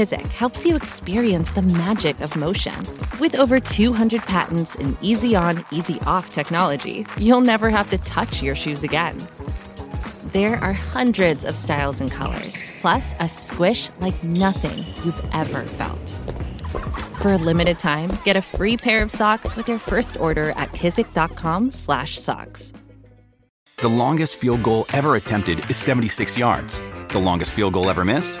Kizik helps you experience the magic of motion. With over 200 patents and easy on, easy off technology, you'll never have to touch your shoes again. There are hundreds of styles and colors, plus a squish like nothing you've ever felt. For a limited time, get a free pair of socks with your first order at kizik.com/socks. The longest field goal ever attempted is 76 yards. The longest field goal ever missed?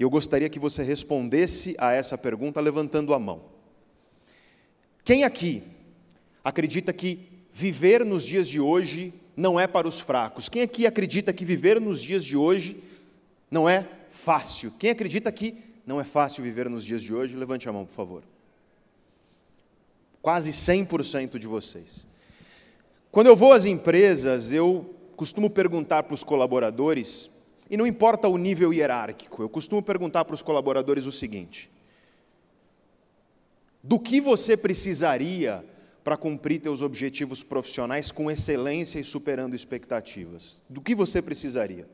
Eu gostaria que você respondesse a essa pergunta levantando a mão. Quem aqui acredita que viver nos dias de hoje não é para os fracos? Quem aqui acredita que viver nos dias de hoje não é fácil? Quem acredita que não é fácil viver nos dias de hoje? Levante a mão, por favor. Quase 100% de vocês. Quando eu vou às empresas, eu costumo perguntar para os colaboradores, e não importa o nível hierárquico, eu costumo perguntar para os colaboradores o seguinte: do que você precisaria para cumprir teus objetivos profissionais com excelência e superando expectativas? Do que você precisaria?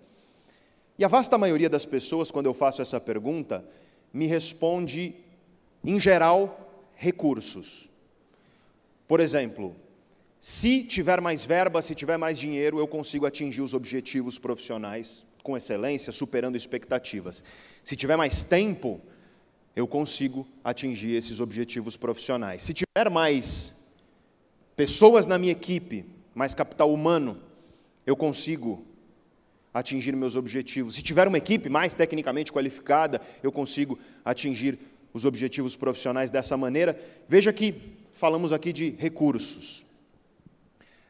E a vasta maioria das pessoas, quando eu faço essa pergunta, me responde, em geral, recursos. Por exemplo, se tiver mais verba, se tiver mais dinheiro, eu consigo atingir os objetivos profissionais com excelência, superando expectativas. Se tiver mais tempo, eu consigo atingir esses objetivos profissionais. Se tiver mais pessoas na minha equipe, mais capital humano, eu consigo atingir meus objetivos. Se tiver uma equipe mais tecnicamente qualificada, eu consigo atingir os objetivos profissionais dessa maneira. Veja que falamos aqui de recursos.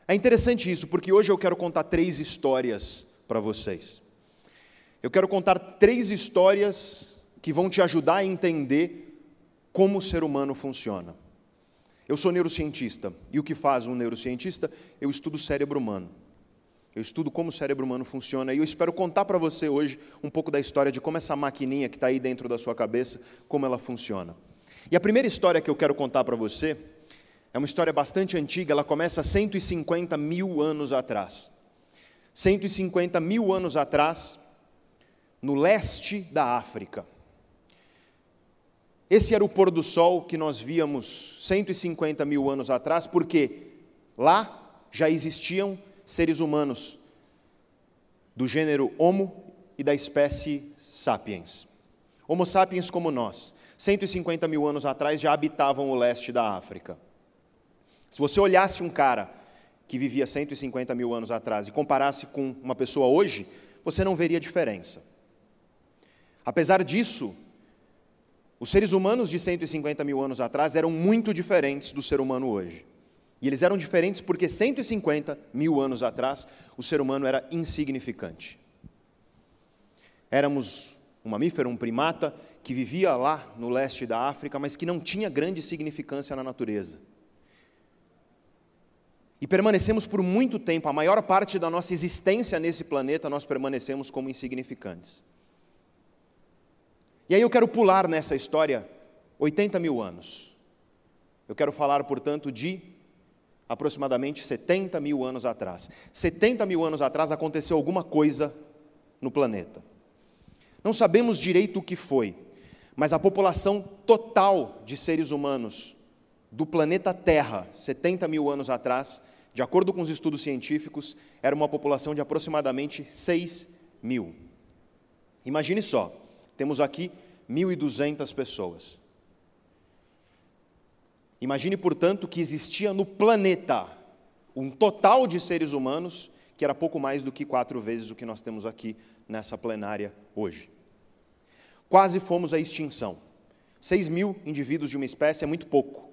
É interessante isso, porque hoje eu quero contar três histórias para vocês. Eu quero contar três histórias que vão te ajudar a entender como o ser humano funciona. Eu sou neurocientista, e o que faz um neurocientista? Eu estudo o cérebro humano. Eu estudo como o cérebro humano funciona, e eu espero contar para você hoje um pouco da história de como essa maquininha que está aí dentro da sua cabeça, como ela funciona. E a primeira história que eu quero contar para você é uma história bastante antiga, ela começa 150 mil anos atrás. 150 mil anos atrás, no leste da África. Esse era o pôr do sol que nós víamos 150 mil anos atrás, porque lá já existiam seres humanos do gênero Homo e da espécie Sapiens. Homo sapiens como nós, 150 mil anos atrás já habitavam o leste da África. Se você olhasse um cara que vivia 150 mil anos atrás e comparasse com uma pessoa hoje, você não veria diferença. Apesar disso, os seres humanos de 150 mil anos atrás eram muito diferentes do ser humano hoje. E eles eram diferentes porque 150 mil anos atrás o ser humano era insignificante. Éramos um mamífero, um primata, que vivia lá no leste da África, mas que não tinha grande significância na natureza. E permanecemos por muito tempo, a maior parte da nossa existência nesse planeta, nós permanecemos como insignificantes. E aí eu quero pular nessa história 80 mil anos. Eu quero falar, portanto, de aproximadamente 70 mil anos atrás. 70 mil anos atrás aconteceu alguma coisa no planeta. Não sabemos direito o que foi, mas a população total de seres humanos do planeta Terra, 70 mil anos atrás, de acordo com os estudos científicos, era uma população de aproximadamente 6 mil. Imagine só, temos aqui 1.200 pessoas. Imagine, portanto, que existia no planeta um total de seres humanos que era pouco mais do que quatro vezes o que nós temos aqui nessa plenária hoje. Quase fomos à extinção. Seis mil indivíduos de uma espécie é muito pouco.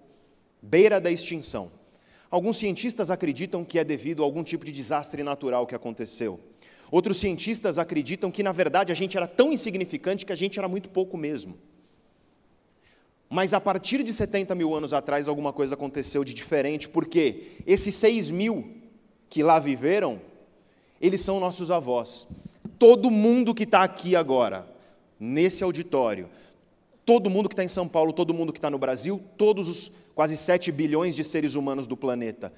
Beira da extinção. Alguns cientistas acreditam que é devido a algum tipo de desastre natural que aconteceu. Outros cientistas acreditam que, na verdade, a gente era tão insignificante que a gente era muito pouco mesmo. Mas a partir de 70 mil anos atrás, alguma coisa aconteceu de diferente, porque esses 6 mil que lá viveram, eles são nossos avós. Todo mundo que está aqui agora, nesse auditório, todo mundo que está em São Paulo, todo mundo que está no Brasil, todos os quase 7 bilhões de seres humanos do planeta,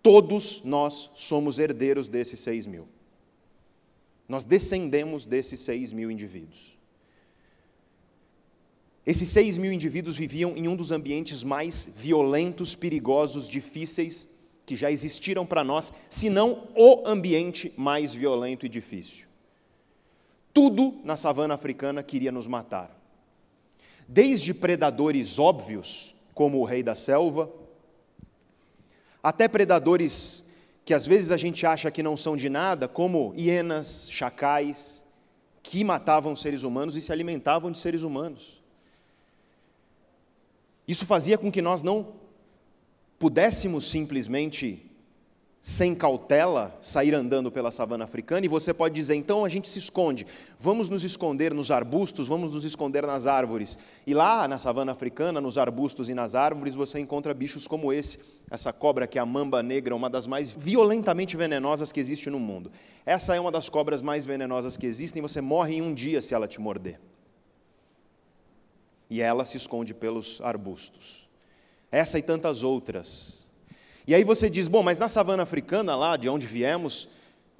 todos nós somos herdeiros desses 6 mil. Nós descendemos desses 6 mil indivíduos. Esses seis mil indivíduos viviam em um dos ambientes mais violentos, perigosos, difíceis que já existiram para nós, se não o ambiente mais violento e difícil. Tudo na savana africana queria nos matar. Desde predadores óbvios, como o rei da selva, até predadores que às vezes a gente acha que não são de nada, como hienas, chacais, que matavam seres humanos e se alimentavam de seres humanos. Isso fazia com que nós não pudéssemos simplesmente, sem cautela, sair andando pela savana africana, e você pode dizer, então a gente se esconde, vamos nos esconder nos arbustos, vamos nos esconder nas árvores. E lá na savana africana, nos arbustos e nas árvores, você encontra bichos como esse, essa cobra que é a mamba negra, uma das mais violentamente venenosas que existe no mundo. Essa é uma das cobras mais venenosas que existem, você morre em um dia se ela te morder e ela se esconde pelos arbustos. Essa e tantas outras. E aí você diz: bom, mas na savana africana, lá de onde viemos,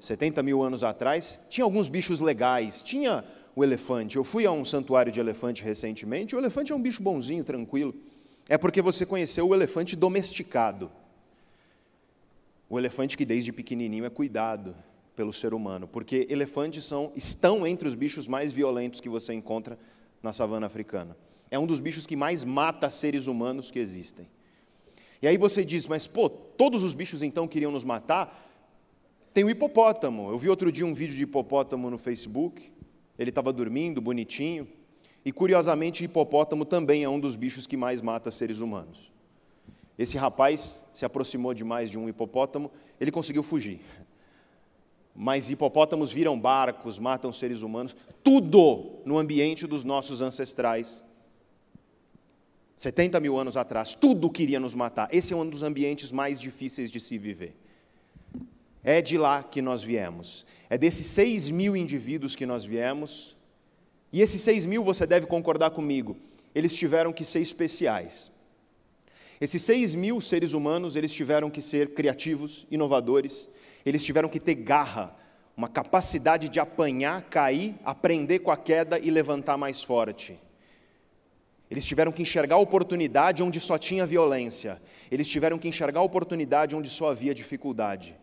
70 mil anos atrás, tinha alguns bichos legais. Tinha o elefante. Eu fui a um santuário de elefante recentemente. O elefante é um bicho bonzinho, tranquilo. É porque você conheceu o elefante domesticado. O elefante que desde pequenininho é cuidado pelo ser humano, porque elefantes são, estão entre os bichos mais violentos que você encontra na savana africana. É um dos bichos que mais mata seres humanos que existem. E aí você diz, mas pô, todos os bichos então queriam nos matar? Tem o hipopótamo. Eu vi outro dia um vídeo de hipopótamo no Facebook. Ele estava dormindo, bonitinho. E curiosamente, hipopótamo também é um dos bichos que mais mata seres humanos. Esse rapaz se aproximou demais de um hipopótamo, ele conseguiu fugir. Mas hipopótamos viram barcos, matam seres humanos, tudo no ambiente dos nossos ancestrais 70 mil anos atrás, tudo queria nos matar. Esse é um dos ambientes mais difíceis de se viver. É de lá que nós viemos. É desses 6 mil indivíduos que nós viemos. E esses 6 mil, você deve concordar comigo, eles tiveram que ser especiais. Esses 6 mil seres humanos, eles tiveram que ser criativos, inovadores, eles tiveram que ter garra, uma capacidade de apanhar, cair, aprender com a queda e levantar mais forte. Eles tiveram que enxergar oportunidade onde só tinha violência. Eles tiveram que enxergar oportunidade onde só havia dificuldade.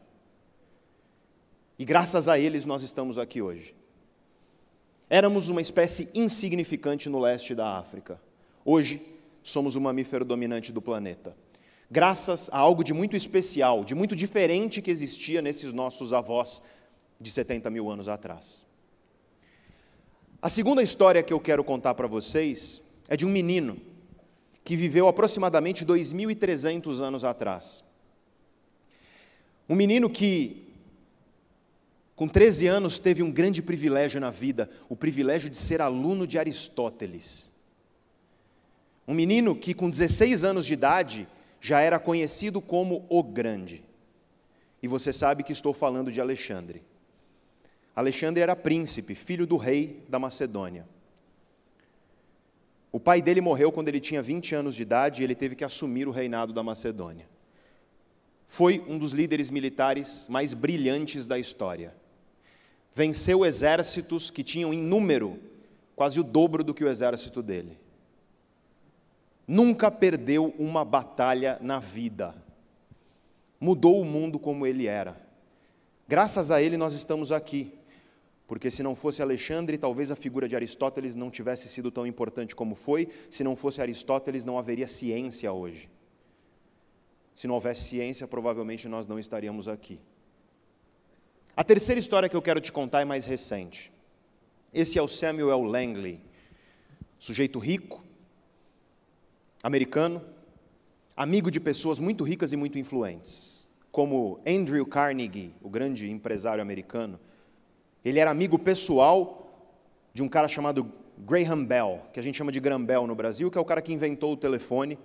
E graças a eles nós estamos aqui hoje. Éramos uma espécie insignificante no leste da África. Hoje somos o mamífero dominante do planeta. Graças a algo de muito especial, de muito diferente que existia nesses nossos avós de 70 mil anos atrás. A segunda história que eu quero contar para vocês é de um menino que viveu aproximadamente 2.300 anos atrás. Um menino que, com 13 anos, teve um grande privilégio na vida, o privilégio de ser aluno de Aristóteles. Um menino que, com 16 anos de idade, já era conhecido como o Grande. E você sabe que estou falando de Alexandre. Alexandre era príncipe, filho do rei da Macedônia. O pai dele morreu quando ele tinha 20 anos de idade e ele teve que assumir o reinado da Macedônia. Foi um dos líderes militares mais brilhantes da história. Venceu exércitos que tinham em número quase o dobro do que o exército dele. Nunca perdeu uma batalha na vida. Mudou o mundo como ele era. Graças a ele nós estamos aqui porque se não fosse Alexandre, talvez a figura de Aristóteles não tivesse sido tão importante como foi, se não fosse Aristóteles, não haveria ciência hoje. Se não houvesse ciência, provavelmente nós não estaríamos aqui. A terceira história que eu quero te contar é mais recente. Esse é o Samuel Langley, sujeito rico, americano, amigo de pessoas muito ricas e muito influentes, como Andrew Carnegie, o grande empresário americano. Ele era amigo pessoal de um cara chamado Graham Bell, que a gente chama de Graham Bell no Brasil, que é o cara que inventou o telefone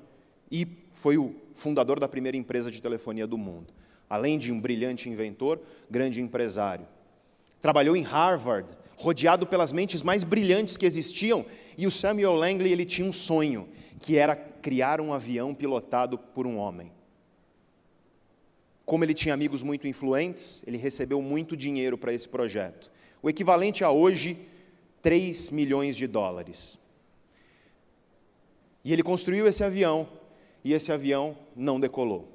e foi o fundador da primeira empresa de telefonia do mundo. Além de um brilhante inventor, grande empresário. Trabalhou em Harvard, rodeado pelas mentes mais brilhantes que existiam, e o Samuel Langley ele tinha um sonho, que era criar um avião pilotado por um homem. Como ele tinha amigos muito influentes, ele recebeu muito dinheiro para esse projeto. O equivalente a hoje 3 milhões de dólares. E ele construiu esse avião, e esse avião não decolou.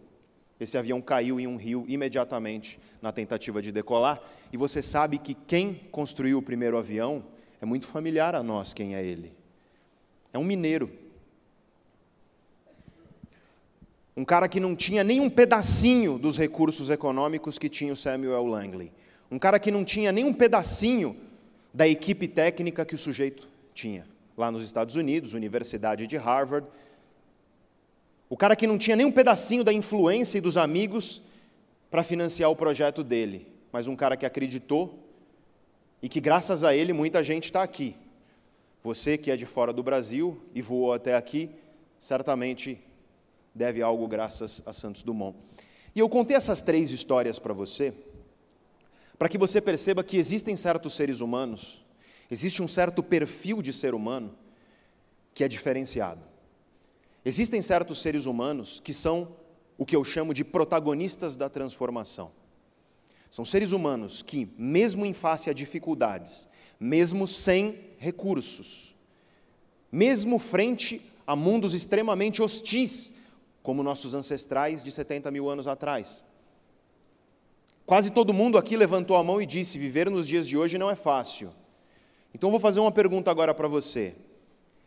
Esse avião caiu em um rio imediatamente na tentativa de decolar, e você sabe que quem construiu o primeiro avião é muito familiar a nós quem é ele. É um mineiro. Um cara que não tinha nem um pedacinho dos recursos econômicos que tinha o Samuel Langley. Um cara que não tinha nem um pedacinho da equipe técnica que o sujeito tinha. Lá nos Estados Unidos, Universidade de Harvard. O cara que não tinha nem um pedacinho da influência e dos amigos para financiar o projeto dele, mas um cara que acreditou e que, graças a ele, muita gente está aqui. Você que é de fora do Brasil e voou até aqui, certamente deve algo graças a Santos Dumont. E eu contei essas três histórias para você para que você perceba que existem certos seres humanos, existe um certo perfil de ser humano que é diferenciado. Existem certos seres humanos que são o que eu chamo de protagonistas da transformação. São seres humanos que, mesmo em face a dificuldades, mesmo sem recursos, mesmo frente a mundos extremamente hostis, como nossos ancestrais de 70 mil anos atrás, Quase todo mundo aqui levantou a mão e disse: viver nos dias de hoje não é fácil. Então vou fazer uma pergunta agora para você.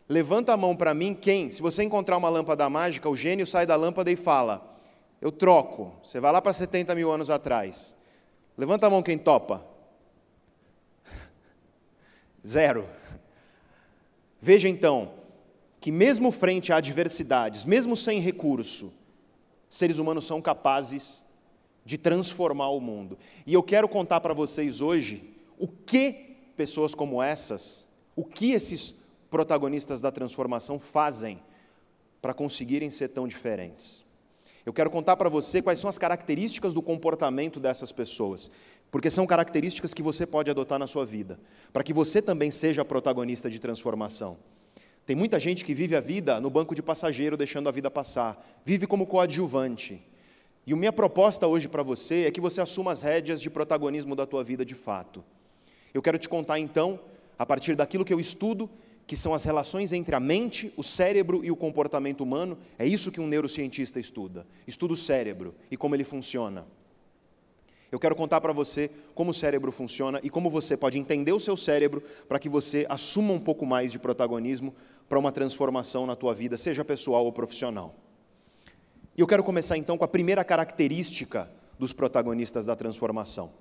Levanta a mão para mim quem, se você encontrar uma lâmpada mágica, o gênio sai da lâmpada e fala: Eu troco. Você vai lá para 70 mil anos atrás. Levanta a mão quem topa. Zero. Veja então que, mesmo frente a adversidades, mesmo sem recurso, seres humanos são capazes de transformar o mundo. E eu quero contar para vocês hoje o que pessoas como essas, o que esses protagonistas da transformação fazem para conseguirem ser tão diferentes. Eu quero contar para você quais são as características do comportamento dessas pessoas, porque são características que você pode adotar na sua vida, para que você também seja protagonista de transformação. Tem muita gente que vive a vida no banco de passageiro, deixando a vida passar, vive como coadjuvante, e a minha proposta hoje para você é que você assuma as rédeas de protagonismo da tua vida de fato. Eu quero te contar então, a partir daquilo que eu estudo, que são as relações entre a mente, o cérebro e o comportamento humano. É isso que um neurocientista estuda. Estuda o cérebro e como ele funciona. Eu quero contar para você como o cérebro funciona e como você pode entender o seu cérebro para que você assuma um pouco mais de protagonismo para uma transformação na tua vida, seja pessoal ou profissional. E eu quero começar então com a primeira característica dos protagonistas da transformação.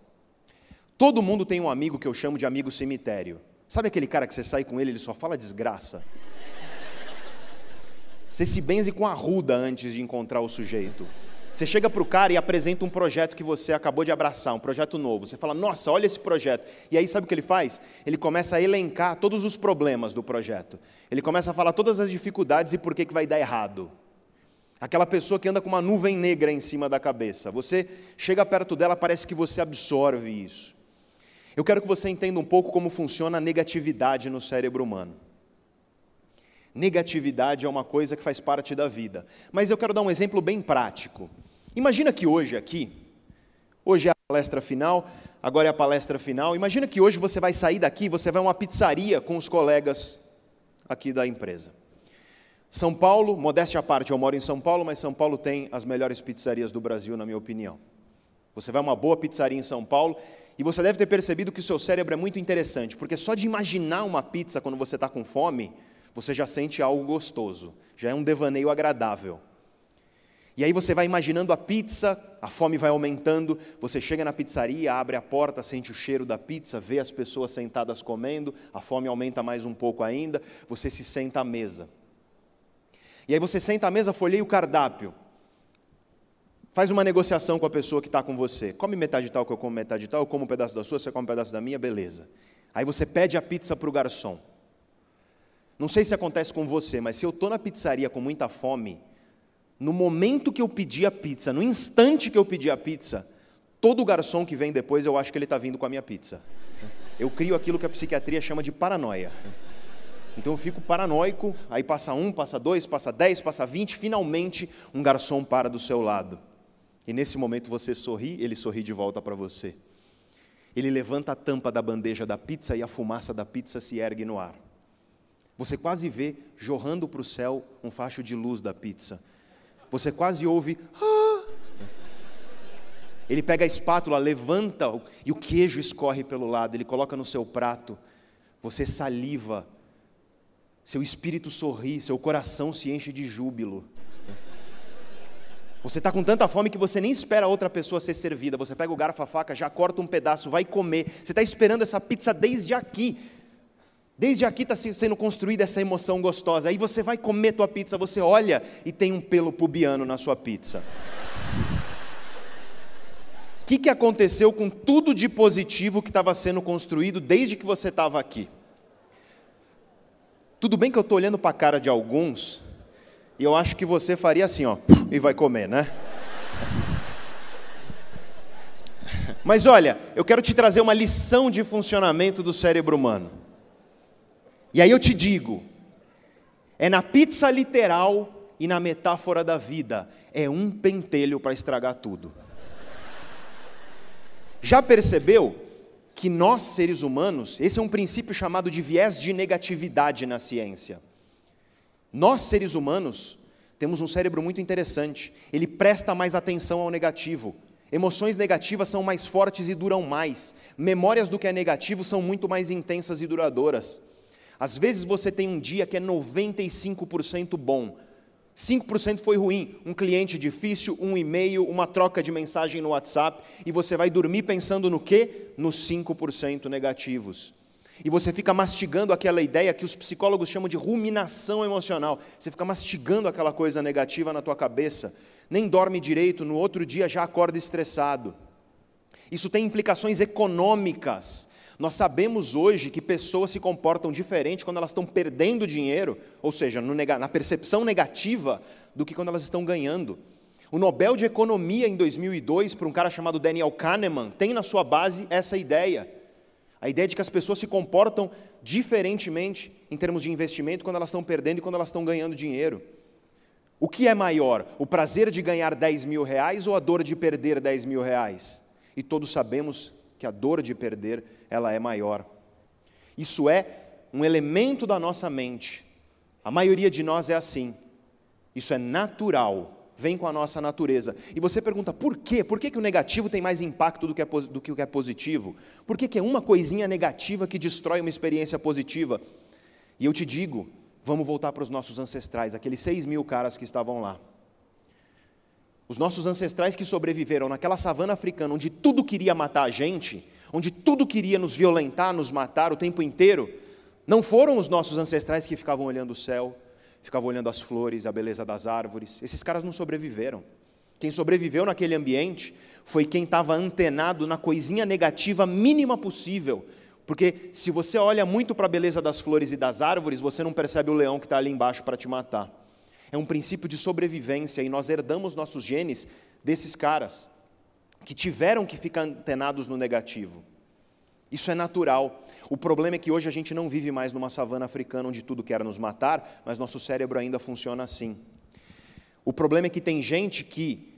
Todo mundo tem um amigo que eu chamo de amigo cemitério. Sabe aquele cara que você sai com ele, ele só fala desgraça? Você se benze com a ruda antes de encontrar o sujeito. Você chega para o cara e apresenta um projeto que você acabou de abraçar, um projeto novo. Você fala, nossa, olha esse projeto. E aí, sabe o que ele faz? Ele começa a elencar todos os problemas do projeto. Ele começa a falar todas as dificuldades e por que, que vai dar errado. Aquela pessoa que anda com uma nuvem negra em cima da cabeça. Você chega perto dela, parece que você absorve isso. Eu quero que você entenda um pouco como funciona a negatividade no cérebro humano. Negatividade é uma coisa que faz parte da vida. Mas eu quero dar um exemplo bem prático. Imagina que hoje aqui, hoje é a palestra final, agora é a palestra final. Imagina que hoje você vai sair daqui, você vai a uma pizzaria com os colegas aqui da empresa. São Paulo, modéstia à parte, eu moro em São Paulo, mas São Paulo tem as melhores pizzarias do Brasil, na minha opinião. Você vai a uma boa pizzaria em São Paulo e você deve ter percebido que o seu cérebro é muito interessante, porque só de imaginar uma pizza quando você está com fome, você já sente algo gostoso, já é um devaneio agradável. E aí você vai imaginando a pizza, a fome vai aumentando, você chega na pizzaria, abre a porta, sente o cheiro da pizza, vê as pessoas sentadas comendo, a fome aumenta mais um pouco ainda, você se senta à mesa. E aí você senta à mesa, folheia o cardápio. Faz uma negociação com a pessoa que está com você. Come metade de tal que eu como metade de tal, eu como um pedaço da sua, você come um pedaço da minha, beleza. Aí você pede a pizza para o garçom. Não sei se acontece com você, mas se eu estou na pizzaria com muita fome, no momento que eu pedi a pizza, no instante que eu pedi a pizza, todo garçom que vem depois eu acho que ele está vindo com a minha pizza. Eu crio aquilo que a psiquiatria chama de paranoia. Então eu fico paranoico, aí passa um, passa dois, passa dez, passa vinte, finalmente um garçom para do seu lado. E nesse momento você sorri, ele sorri de volta para você. Ele levanta a tampa da bandeja da pizza e a fumaça da pizza se ergue no ar. Você quase vê jorrando para o céu um facho de luz da pizza você quase ouve. Ah! Ele pega a espátula, levanta e o queijo escorre pelo lado, ele coloca no seu prato. Você saliva, seu espírito sorri, seu coração se enche de júbilo. Você está com tanta fome que você nem espera outra pessoa ser servida. Você pega o garfo, a faca, já corta um pedaço, vai comer. Você está esperando essa pizza desde aqui. Desde aqui está sendo construída essa emoção gostosa. Aí você vai comer tua pizza, você olha e tem um pelo pubiano na sua pizza. O que, que aconteceu com tudo de positivo que estava sendo construído desde que você estava aqui? Tudo bem que eu estou olhando para a cara de alguns, e eu acho que você faria assim, ó, e vai comer, né? Mas olha, eu quero te trazer uma lição de funcionamento do cérebro humano. E aí eu te digo, é na pizza literal e na metáfora da vida, é um pentelho para estragar tudo. Já percebeu que nós, seres humanos, esse é um princípio chamado de viés de negatividade na ciência. Nós, seres humanos, temos um cérebro muito interessante. Ele presta mais atenção ao negativo. Emoções negativas são mais fortes e duram mais. Memórias do que é negativo são muito mais intensas e duradouras. Às vezes você tem um dia que é 95% bom, 5% foi ruim, um cliente difícil, um e-mail, uma troca de mensagem no WhatsApp, e você vai dormir pensando no quê? Nos 5% negativos. E você fica mastigando aquela ideia que os psicólogos chamam de ruminação emocional. Você fica mastigando aquela coisa negativa na tua cabeça, nem dorme direito, no outro dia já acorda estressado. Isso tem implicações econômicas. Nós sabemos hoje que pessoas se comportam diferente quando elas estão perdendo dinheiro, ou seja, na percepção negativa, do que quando elas estão ganhando. O Nobel de Economia em 2002, por um cara chamado Daniel Kahneman, tem na sua base essa ideia. A ideia de que as pessoas se comportam diferentemente em termos de investimento quando elas estão perdendo e quando elas estão ganhando dinheiro. O que é maior, o prazer de ganhar 10 mil reais ou a dor de perder 10 mil reais? E todos sabemos que a dor de perder ela é maior. Isso é um elemento da nossa mente. A maioria de nós é assim. Isso é natural, vem com a nossa natureza. E você pergunta por quê? Por que, que o negativo tem mais impacto do que, é, do que o que é positivo? Por que, que é uma coisinha negativa que destrói uma experiência positiva? E eu te digo, vamos voltar para os nossos ancestrais, aqueles seis mil caras que estavam lá. Os nossos ancestrais que sobreviveram naquela savana africana, onde tudo queria matar a gente, onde tudo queria nos violentar, nos matar o tempo inteiro, não foram os nossos ancestrais que ficavam olhando o céu, ficavam olhando as flores, a beleza das árvores. Esses caras não sobreviveram. Quem sobreviveu naquele ambiente foi quem estava antenado na coisinha negativa mínima possível. Porque se você olha muito para a beleza das flores e das árvores, você não percebe o leão que está ali embaixo para te matar é um princípio de sobrevivência e nós herdamos nossos genes desses caras que tiveram que ficar antenados no negativo. Isso é natural. O problema é que hoje a gente não vive mais numa savana africana onde tudo quer nos matar, mas nosso cérebro ainda funciona assim. O problema é que tem gente que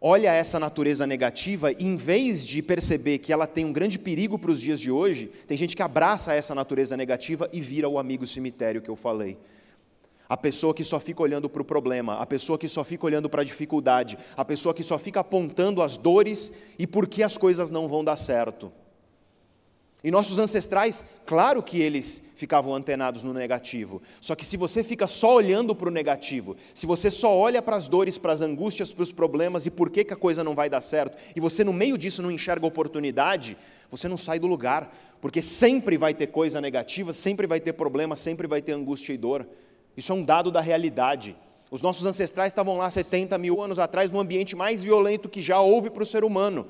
olha essa natureza negativa e, em vez de perceber que ela tem um grande perigo para os dias de hoje, tem gente que abraça essa natureza negativa e vira o amigo cemitério que eu falei a pessoa que só fica olhando para o problema, a pessoa que só fica olhando para a dificuldade, a pessoa que só fica apontando as dores e por que as coisas não vão dar certo. E nossos ancestrais, claro que eles ficavam antenados no negativo. Só que se você fica só olhando para o negativo, se você só olha para as dores, para as angústias, para os problemas e por que, que a coisa não vai dar certo, e você no meio disso não enxerga oportunidade, você não sai do lugar, porque sempre vai ter coisa negativa, sempre vai ter problema, sempre vai ter angústia e dor. Isso é um dado da realidade. Os nossos ancestrais estavam lá 70 mil anos atrás, no ambiente mais violento que já houve para o ser humano,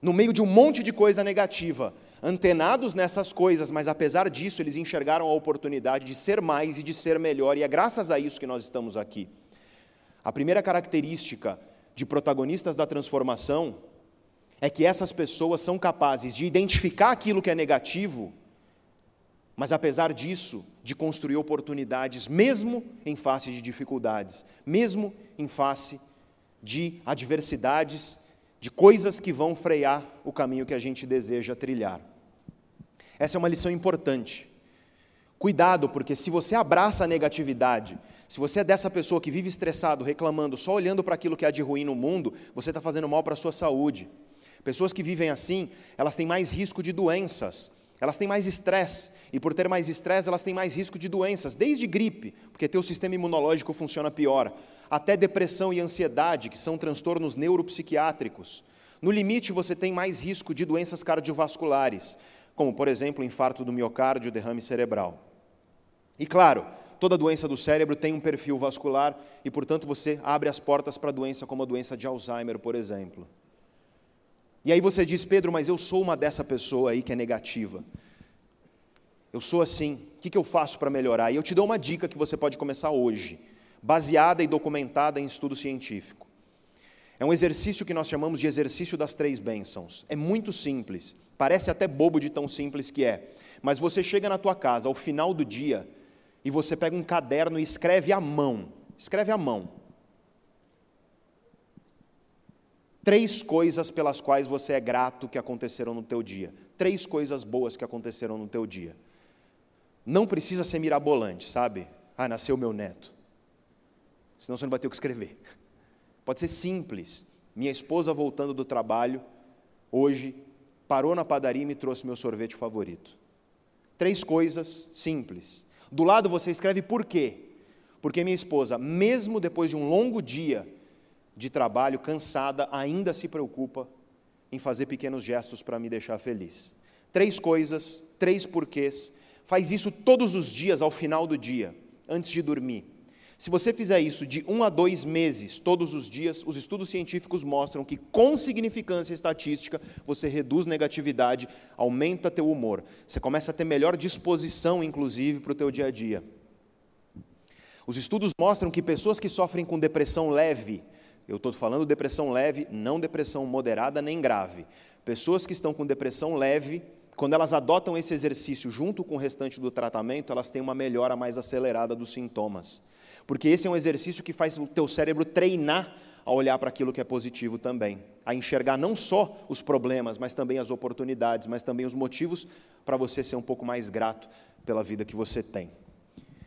no meio de um monte de coisa negativa antenados nessas coisas, mas apesar disso, eles enxergaram a oportunidade de ser mais e de ser melhor, e é graças a isso que nós estamos aqui. A primeira característica de protagonistas da transformação é que essas pessoas são capazes de identificar aquilo que é negativo, mas apesar disso, de construir oportunidades, mesmo em face de dificuldades, mesmo em face de adversidades, de coisas que vão frear o caminho que a gente deseja trilhar. Essa é uma lição importante. Cuidado, porque se você abraça a negatividade, se você é dessa pessoa que vive estressado, reclamando, só olhando para aquilo que há de ruim no mundo, você está fazendo mal para a sua saúde. Pessoas que vivem assim, elas têm mais risco de doenças, elas têm mais estresse, e por ter mais estresse, elas têm mais risco de doenças, desde gripe, porque teu sistema imunológico funciona pior, até depressão e ansiedade, que são transtornos neuropsiquiátricos. No limite, você tem mais risco de doenças cardiovasculares como, por exemplo, infarto do miocárdio, derrame cerebral. E claro, toda doença do cérebro tem um perfil vascular e, portanto, você abre as portas para doença como a doença de Alzheimer, por exemplo. E aí você diz, Pedro, mas eu sou uma dessa pessoa aí que é negativa. Eu sou assim, o que, eu faço para melhorar? E eu te dou uma dica que você pode começar hoje, baseada e documentada em estudo científico. É um exercício que nós chamamos de exercício das três bênçãos. É muito simples. Parece até bobo de tão simples que é. Mas você chega na tua casa ao final do dia e você pega um caderno e escreve à mão. Escreve à mão. Três coisas pelas quais você é grato que aconteceram no teu dia. Três coisas boas que aconteceram no teu dia. Não precisa ser mirabolante, sabe? Ah, nasceu meu neto. Senão você não vai ter o que escrever. Pode ser simples. Minha esposa voltando do trabalho hoje parou na padaria e me trouxe meu sorvete favorito. Três coisas simples. Do lado você escreve por quê? Porque minha esposa, mesmo depois de um longo dia de trabalho, cansada, ainda se preocupa em fazer pequenos gestos para me deixar feliz. Três coisas, três porquês. Faz isso todos os dias, ao final do dia, antes de dormir. Se você fizer isso de um a dois meses, todos os dias, os estudos científicos mostram que, com significância estatística, você reduz negatividade, aumenta teu humor. Você começa a ter melhor disposição, inclusive, para o teu dia a dia. Os estudos mostram que pessoas que sofrem com depressão leve, eu estou falando depressão leve, não depressão moderada nem grave. Pessoas que estão com depressão leve, quando elas adotam esse exercício junto com o restante do tratamento, elas têm uma melhora mais acelerada dos sintomas. Porque esse é um exercício que faz o teu cérebro treinar a olhar para aquilo que é positivo também, a enxergar não só os problemas, mas também as oportunidades, mas também os motivos para você ser um pouco mais grato pela vida que você tem.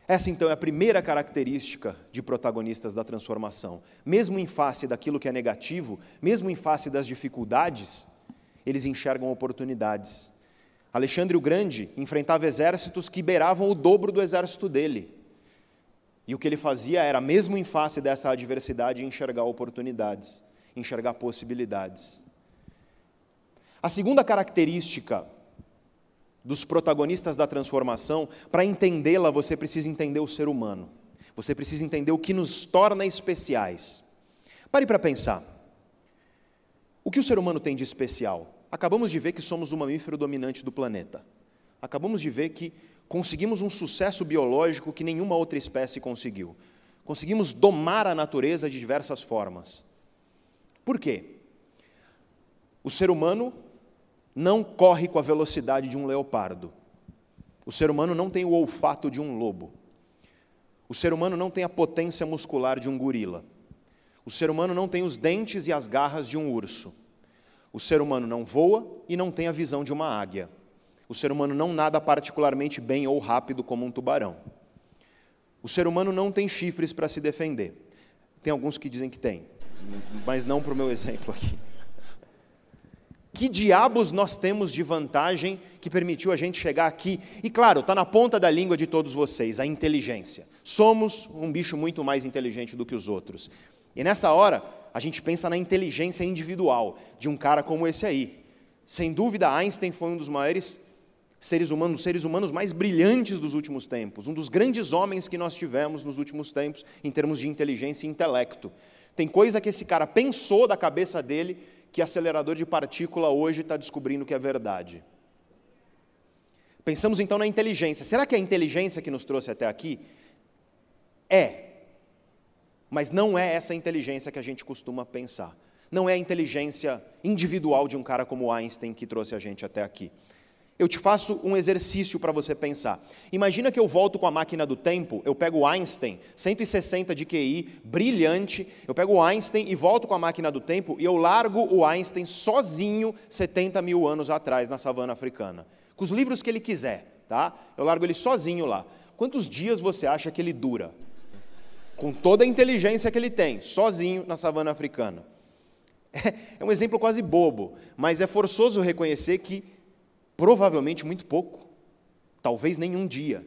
Essa então é a primeira característica de protagonistas da transformação. Mesmo em face daquilo que é negativo, mesmo em face das dificuldades, eles enxergam oportunidades. Alexandre o Grande enfrentava exércitos que beiravam o dobro do exército dele. E o que ele fazia era, mesmo em face dessa adversidade, enxergar oportunidades, enxergar possibilidades. A segunda característica dos protagonistas da transformação, para entendê-la, você precisa entender o ser humano. Você precisa entender o que nos torna especiais. Pare para pensar. O que o ser humano tem de especial? Acabamos de ver que somos o mamífero dominante do planeta. Acabamos de ver que conseguimos um sucesso biológico que nenhuma outra espécie conseguiu. Conseguimos domar a natureza de diversas formas. Por quê? O ser humano não corre com a velocidade de um leopardo. O ser humano não tem o olfato de um lobo. O ser humano não tem a potência muscular de um gorila. O ser humano não tem os dentes e as garras de um urso. O ser humano não voa e não tem a visão de uma águia. O ser humano não nada particularmente bem ou rápido como um tubarão. O ser humano não tem chifres para se defender. Tem alguns que dizem que tem, mas não para o meu exemplo aqui. Que diabos nós temos de vantagem que permitiu a gente chegar aqui? E claro, está na ponta da língua de todos vocês, a inteligência. Somos um bicho muito mais inteligente do que os outros. E nessa hora, a gente pensa na inteligência individual de um cara como esse aí. Sem dúvida, Einstein foi um dos maiores seres humanos, seres humanos mais brilhantes dos últimos tempos, um dos grandes homens que nós tivemos nos últimos tempos em termos de inteligência e intelecto. Tem coisa que esse cara pensou da cabeça dele que acelerador de partícula hoje está descobrindo que é verdade. Pensamos então na inteligência. Será que a inteligência que nos trouxe até aqui? É. Mas não é essa inteligência que a gente costuma pensar. Não é a inteligência individual de um cara como Einstein que trouxe a gente até aqui. Eu te faço um exercício para você pensar. Imagina que eu volto com a máquina do tempo, eu pego o Einstein, 160 de QI, brilhante, eu pego o Einstein e volto com a máquina do tempo e eu largo o Einstein sozinho 70 mil anos atrás na savana africana. Com os livros que ele quiser, tá? Eu largo ele sozinho lá. Quantos dias você acha que ele dura? Com toda a inteligência que ele tem, sozinho na savana africana. É um exemplo quase bobo, mas é forçoso reconhecer que Provavelmente muito pouco, talvez nenhum dia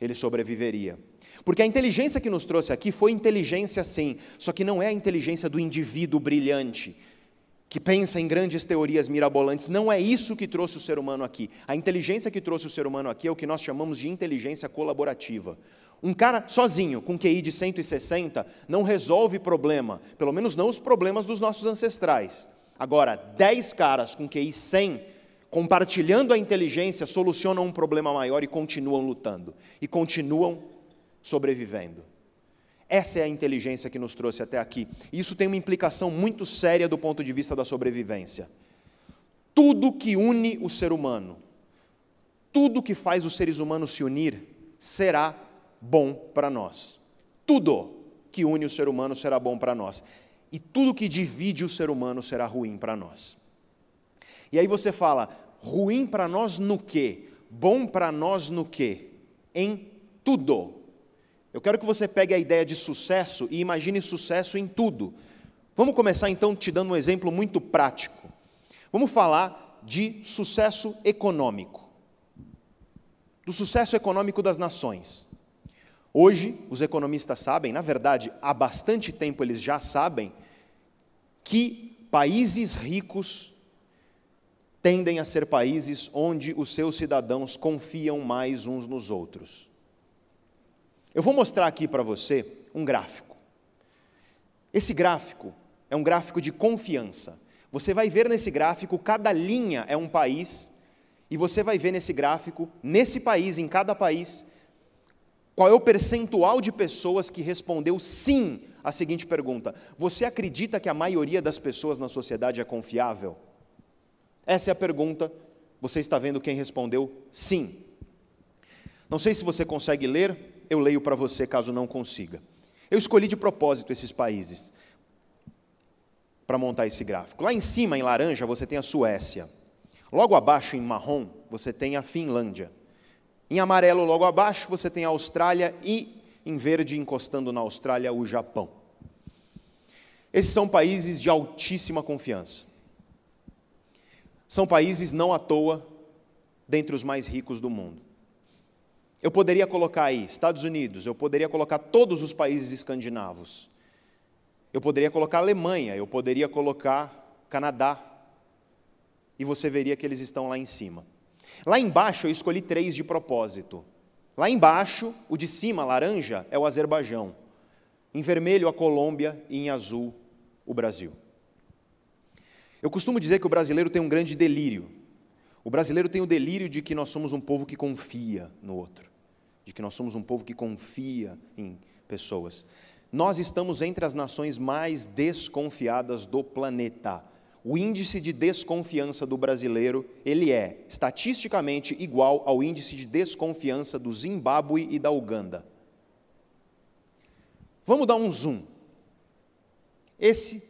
ele sobreviveria. Porque a inteligência que nos trouxe aqui foi inteligência sim, só que não é a inteligência do indivíduo brilhante, que pensa em grandes teorias mirabolantes. Não é isso que trouxe o ser humano aqui. A inteligência que trouxe o ser humano aqui é o que nós chamamos de inteligência colaborativa. Um cara sozinho, com QI de 160, não resolve problema, pelo menos não os problemas dos nossos ancestrais. Agora, 10 caras com QI 100 compartilhando a inteligência, solucionam um problema maior e continuam lutando, e continuam sobrevivendo. Essa é a inteligência que nos trouxe até aqui. E isso tem uma implicação muito séria do ponto de vista da sobrevivência. Tudo que une o ser humano, tudo que faz os seres humanos se unir, será bom para nós. Tudo que une o ser humano será bom para nós. E tudo que divide o ser humano será ruim para nós. E aí você fala, Ruim para nós no quê? Bom para nós no quê? Em tudo. Eu quero que você pegue a ideia de sucesso e imagine sucesso em tudo. Vamos começar então te dando um exemplo muito prático. Vamos falar de sucesso econômico. Do sucesso econômico das nações. Hoje, os economistas sabem, na verdade, há bastante tempo eles já sabem, que países ricos tendem a ser países onde os seus cidadãos confiam mais uns nos outros. Eu vou mostrar aqui para você um gráfico. Esse gráfico é um gráfico de confiança. Você vai ver nesse gráfico, cada linha é um país, e você vai ver nesse gráfico, nesse país, em cada país, qual é o percentual de pessoas que respondeu sim à seguinte pergunta: Você acredita que a maioria das pessoas na sociedade é confiável? Essa é a pergunta. Você está vendo quem respondeu sim. Não sei se você consegue ler, eu leio para você caso não consiga. Eu escolhi de propósito esses países para montar esse gráfico. Lá em cima, em laranja, você tem a Suécia. Logo abaixo, em marrom, você tem a Finlândia. Em amarelo, logo abaixo, você tem a Austrália e, em verde, encostando na Austrália, o Japão. Esses são países de altíssima confiança. São países não à toa dentre os mais ricos do mundo. Eu poderia colocar aí Estados Unidos, eu poderia colocar todos os países escandinavos. Eu poderia colocar Alemanha, eu poderia colocar Canadá. E você veria que eles estão lá em cima. Lá embaixo eu escolhi três de propósito. Lá embaixo, o de cima, laranja, é o Azerbaijão. Em vermelho, a Colômbia e em azul, o Brasil. Eu costumo dizer que o brasileiro tem um grande delírio. O brasileiro tem o delírio de que nós somos um povo que confia no outro, de que nós somos um povo que confia em pessoas. Nós estamos entre as nações mais desconfiadas do planeta. O índice de desconfiança do brasileiro, ele é estatisticamente igual ao índice de desconfiança do Zimbábue e da Uganda. Vamos dar um zoom. Esse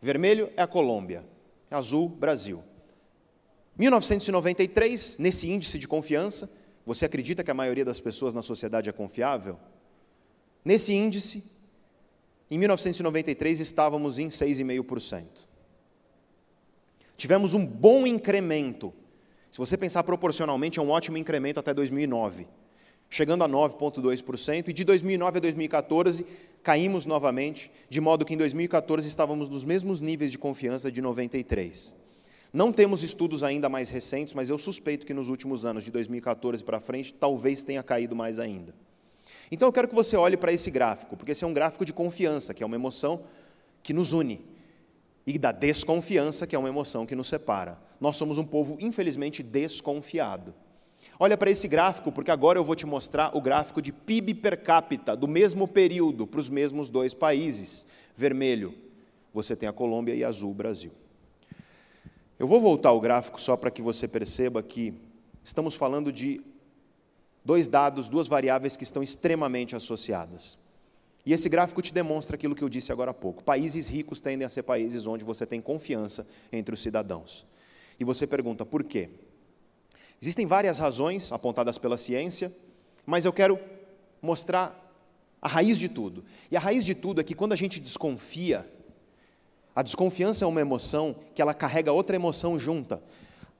vermelho é a Colômbia, azul, Brasil. 1993, nesse índice de confiança, você acredita que a maioria das pessoas na sociedade é confiável? Nesse índice, em 1993 estávamos em 6,5%. tivemos um bom incremento. Se você pensar proporcionalmente, é um ótimo incremento até 2009, chegando a 9,2%, e de 2009 a 2014 caímos novamente, de modo que em 2014 estávamos nos mesmos níveis de confiança de 93. Não temos estudos ainda mais recentes, mas eu suspeito que nos últimos anos, de 2014 para frente, talvez tenha caído mais ainda. Então eu quero que você olhe para esse gráfico, porque esse é um gráfico de confiança, que é uma emoção que nos une, e da desconfiança, que é uma emoção que nos separa. Nós somos um povo, infelizmente, desconfiado. Olha para esse gráfico, porque agora eu vou te mostrar o gráfico de PIB per capita do mesmo período para os mesmos dois países. Vermelho, você tem a Colômbia e azul, o Brasil. Eu vou voltar ao gráfico só para que você perceba que estamos falando de dois dados, duas variáveis que estão extremamente associadas. E esse gráfico te demonstra aquilo que eu disse agora há pouco. Países ricos tendem a ser países onde você tem confiança entre os cidadãos. E você pergunta por quê? Existem várias razões apontadas pela ciência, mas eu quero mostrar a raiz de tudo. E a raiz de tudo é que quando a gente desconfia, a desconfiança é uma emoção que ela carrega outra emoção junta.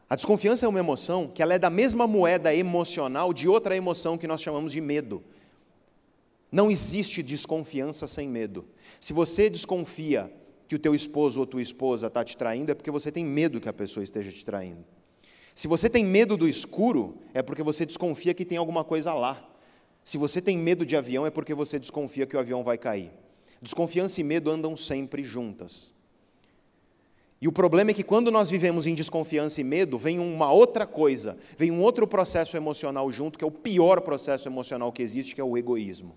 A desconfiança é uma emoção que ela é da mesma moeda emocional de outra emoção que nós chamamos de medo. Não existe desconfiança sem medo. Se você desconfia que o teu esposo ou tua esposa está te traindo, é porque você tem medo que a pessoa esteja te traindo. Se você tem medo do escuro, é porque você desconfia que tem alguma coisa lá. Se você tem medo de avião, é porque você desconfia que o avião vai cair. Desconfiança e medo andam sempre juntas. E o problema é que quando nós vivemos em desconfiança e medo, vem uma outra coisa, vem um outro processo emocional junto, que é o pior processo emocional que existe, que é o egoísmo.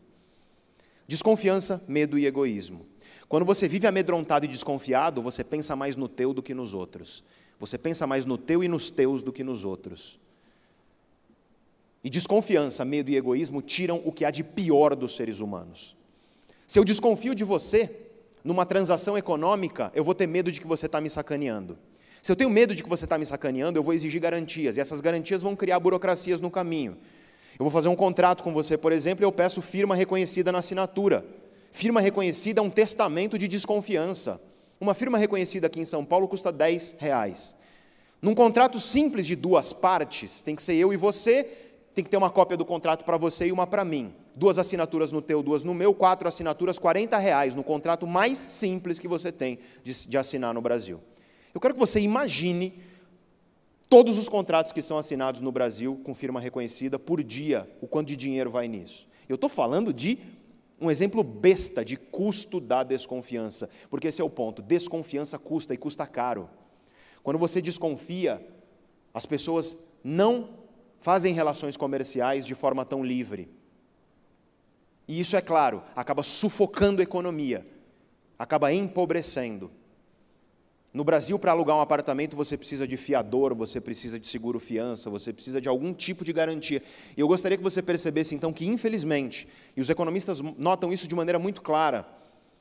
Desconfiança, medo e egoísmo. Quando você vive amedrontado e desconfiado, você pensa mais no teu do que nos outros. Você pensa mais no teu e nos teus do que nos outros. E desconfiança, medo e egoísmo tiram o que há de pior dos seres humanos. Se eu desconfio de você, numa transação econômica, eu vou ter medo de que você está me sacaneando. Se eu tenho medo de que você está me sacaneando, eu vou exigir garantias, e essas garantias vão criar burocracias no caminho. Eu vou fazer um contrato com você, por exemplo, e eu peço firma reconhecida na assinatura. Firma reconhecida é um testamento de desconfiança. Uma firma reconhecida aqui em São Paulo custa 10 reais. Num contrato simples de duas partes, tem que ser eu e você, tem que ter uma cópia do contrato para você e uma para mim duas assinaturas no teu, duas no meu, quatro assinaturas, 40 reais no contrato mais simples que você tem de, de assinar no Brasil. Eu quero que você imagine todos os contratos que são assinados no Brasil com firma reconhecida por dia, o quanto de dinheiro vai nisso. Eu estou falando de um exemplo besta de custo da desconfiança, porque esse é o ponto. Desconfiança custa e custa caro. Quando você desconfia, as pessoas não fazem relações comerciais de forma tão livre. E isso, é claro, acaba sufocando a economia, acaba empobrecendo. No Brasil, para alugar um apartamento, você precisa de fiador, você precisa de seguro-fiança, você precisa de algum tipo de garantia. E eu gostaria que você percebesse, então, que, infelizmente, e os economistas notam isso de maneira muito clara,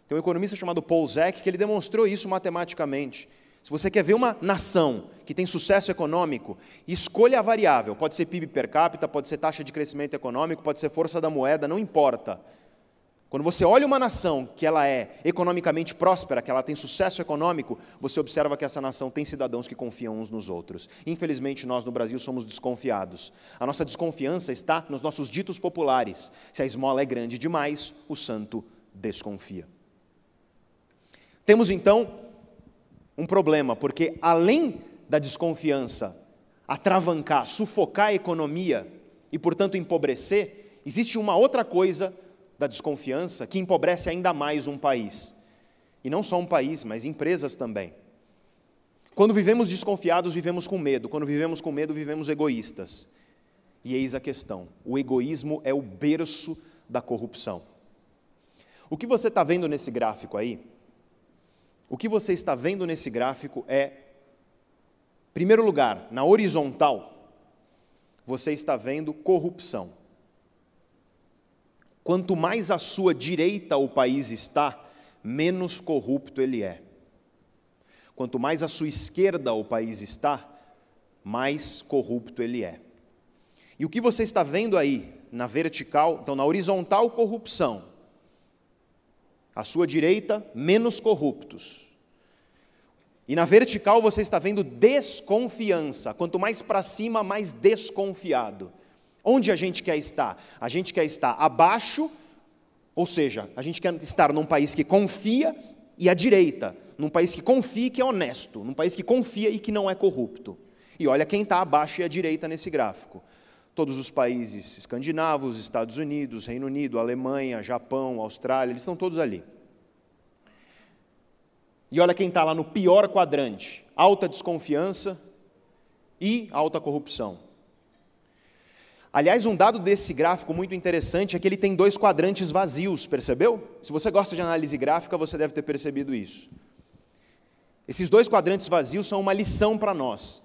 tem um economista chamado Paul que ele demonstrou isso matematicamente. Se você quer ver uma nação que tem sucesso econômico, escolha a variável. Pode ser PIB per capita, pode ser taxa de crescimento econômico, pode ser força da moeda, não importa. Quando você olha uma nação que ela é economicamente próspera, que ela tem sucesso econômico, você observa que essa nação tem cidadãos que confiam uns nos outros. Infelizmente, nós no Brasil somos desconfiados. A nossa desconfiança está nos nossos ditos populares. Se a esmola é grande demais, o santo desconfia. Temos então um problema, porque além da desconfiança atravancar, sufocar a economia e, portanto, empobrecer, existe uma outra coisa da desconfiança que empobrece ainda mais um país. E não só um país, mas empresas também. Quando vivemos desconfiados, vivemos com medo. Quando vivemos com medo, vivemos egoístas. E eis a questão: o egoísmo é o berço da corrupção. O que você está vendo nesse gráfico aí o que você está vendo nesse gráfico é, primeiro lugar, na horizontal, você está vendo corrupção. Quanto mais à sua direita o país está, menos corrupto ele é. Quanto mais à sua esquerda o país está, mais corrupto ele é. E o que você está vendo aí na vertical, então na horizontal, corrupção à sua direita, menos corruptos. E na vertical você está vendo desconfiança. Quanto mais para cima, mais desconfiado. Onde a gente quer estar? A gente quer estar abaixo, ou seja, a gente quer estar num país que confia, e à direita, num país que confia e que é honesto, num país que confia e que não é corrupto. E olha quem está abaixo e à direita nesse gráfico. Todos os países escandinavos, Estados Unidos, Reino Unido, Alemanha, Japão, Austrália, eles estão todos ali. E olha quem está lá no pior quadrante: alta desconfiança e alta corrupção. Aliás, um dado desse gráfico muito interessante é que ele tem dois quadrantes vazios, percebeu? Se você gosta de análise gráfica, você deve ter percebido isso. Esses dois quadrantes vazios são uma lição para nós,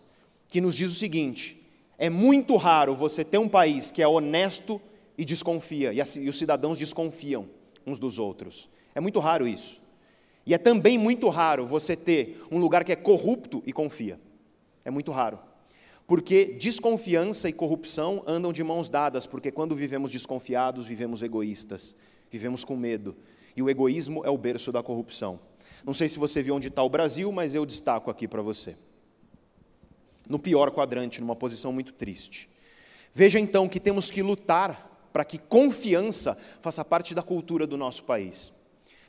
que nos diz o seguinte: é muito raro você ter um país que é honesto e desconfia, e os cidadãos desconfiam uns dos outros. É muito raro isso. E é também muito raro você ter um lugar que é corrupto e confia. É muito raro. Porque desconfiança e corrupção andam de mãos dadas, porque quando vivemos desconfiados, vivemos egoístas, vivemos com medo. E o egoísmo é o berço da corrupção. Não sei se você viu onde está o Brasil, mas eu destaco aqui para você. No pior quadrante, numa posição muito triste. Veja então que temos que lutar para que confiança faça parte da cultura do nosso país.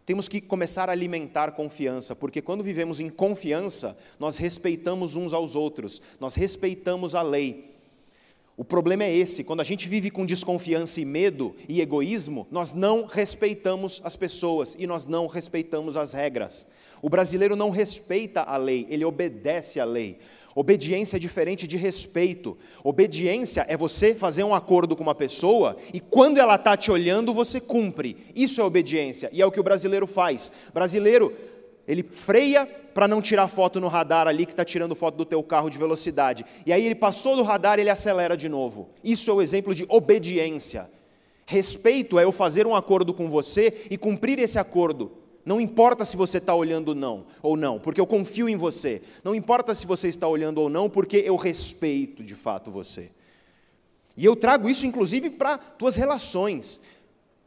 Temos que começar a alimentar confiança, porque quando vivemos em confiança, nós respeitamos uns aos outros, nós respeitamos a lei. O problema é esse: quando a gente vive com desconfiança e medo e egoísmo, nós não respeitamos as pessoas e nós não respeitamos as regras. O brasileiro não respeita a lei, ele obedece à lei. Obediência é diferente de respeito. Obediência é você fazer um acordo com uma pessoa e quando ela está te olhando, você cumpre. Isso é obediência e é o que o brasileiro faz. brasileiro, ele freia para não tirar foto no radar ali que está tirando foto do teu carro de velocidade. E aí ele passou do radar e ele acelera de novo. Isso é o exemplo de obediência. Respeito é eu fazer um acordo com você e cumprir esse acordo. Não importa se você está olhando não ou não, porque eu confio em você. Não importa se você está olhando ou não, porque eu respeito de fato você. E eu trago isso inclusive para tuas relações.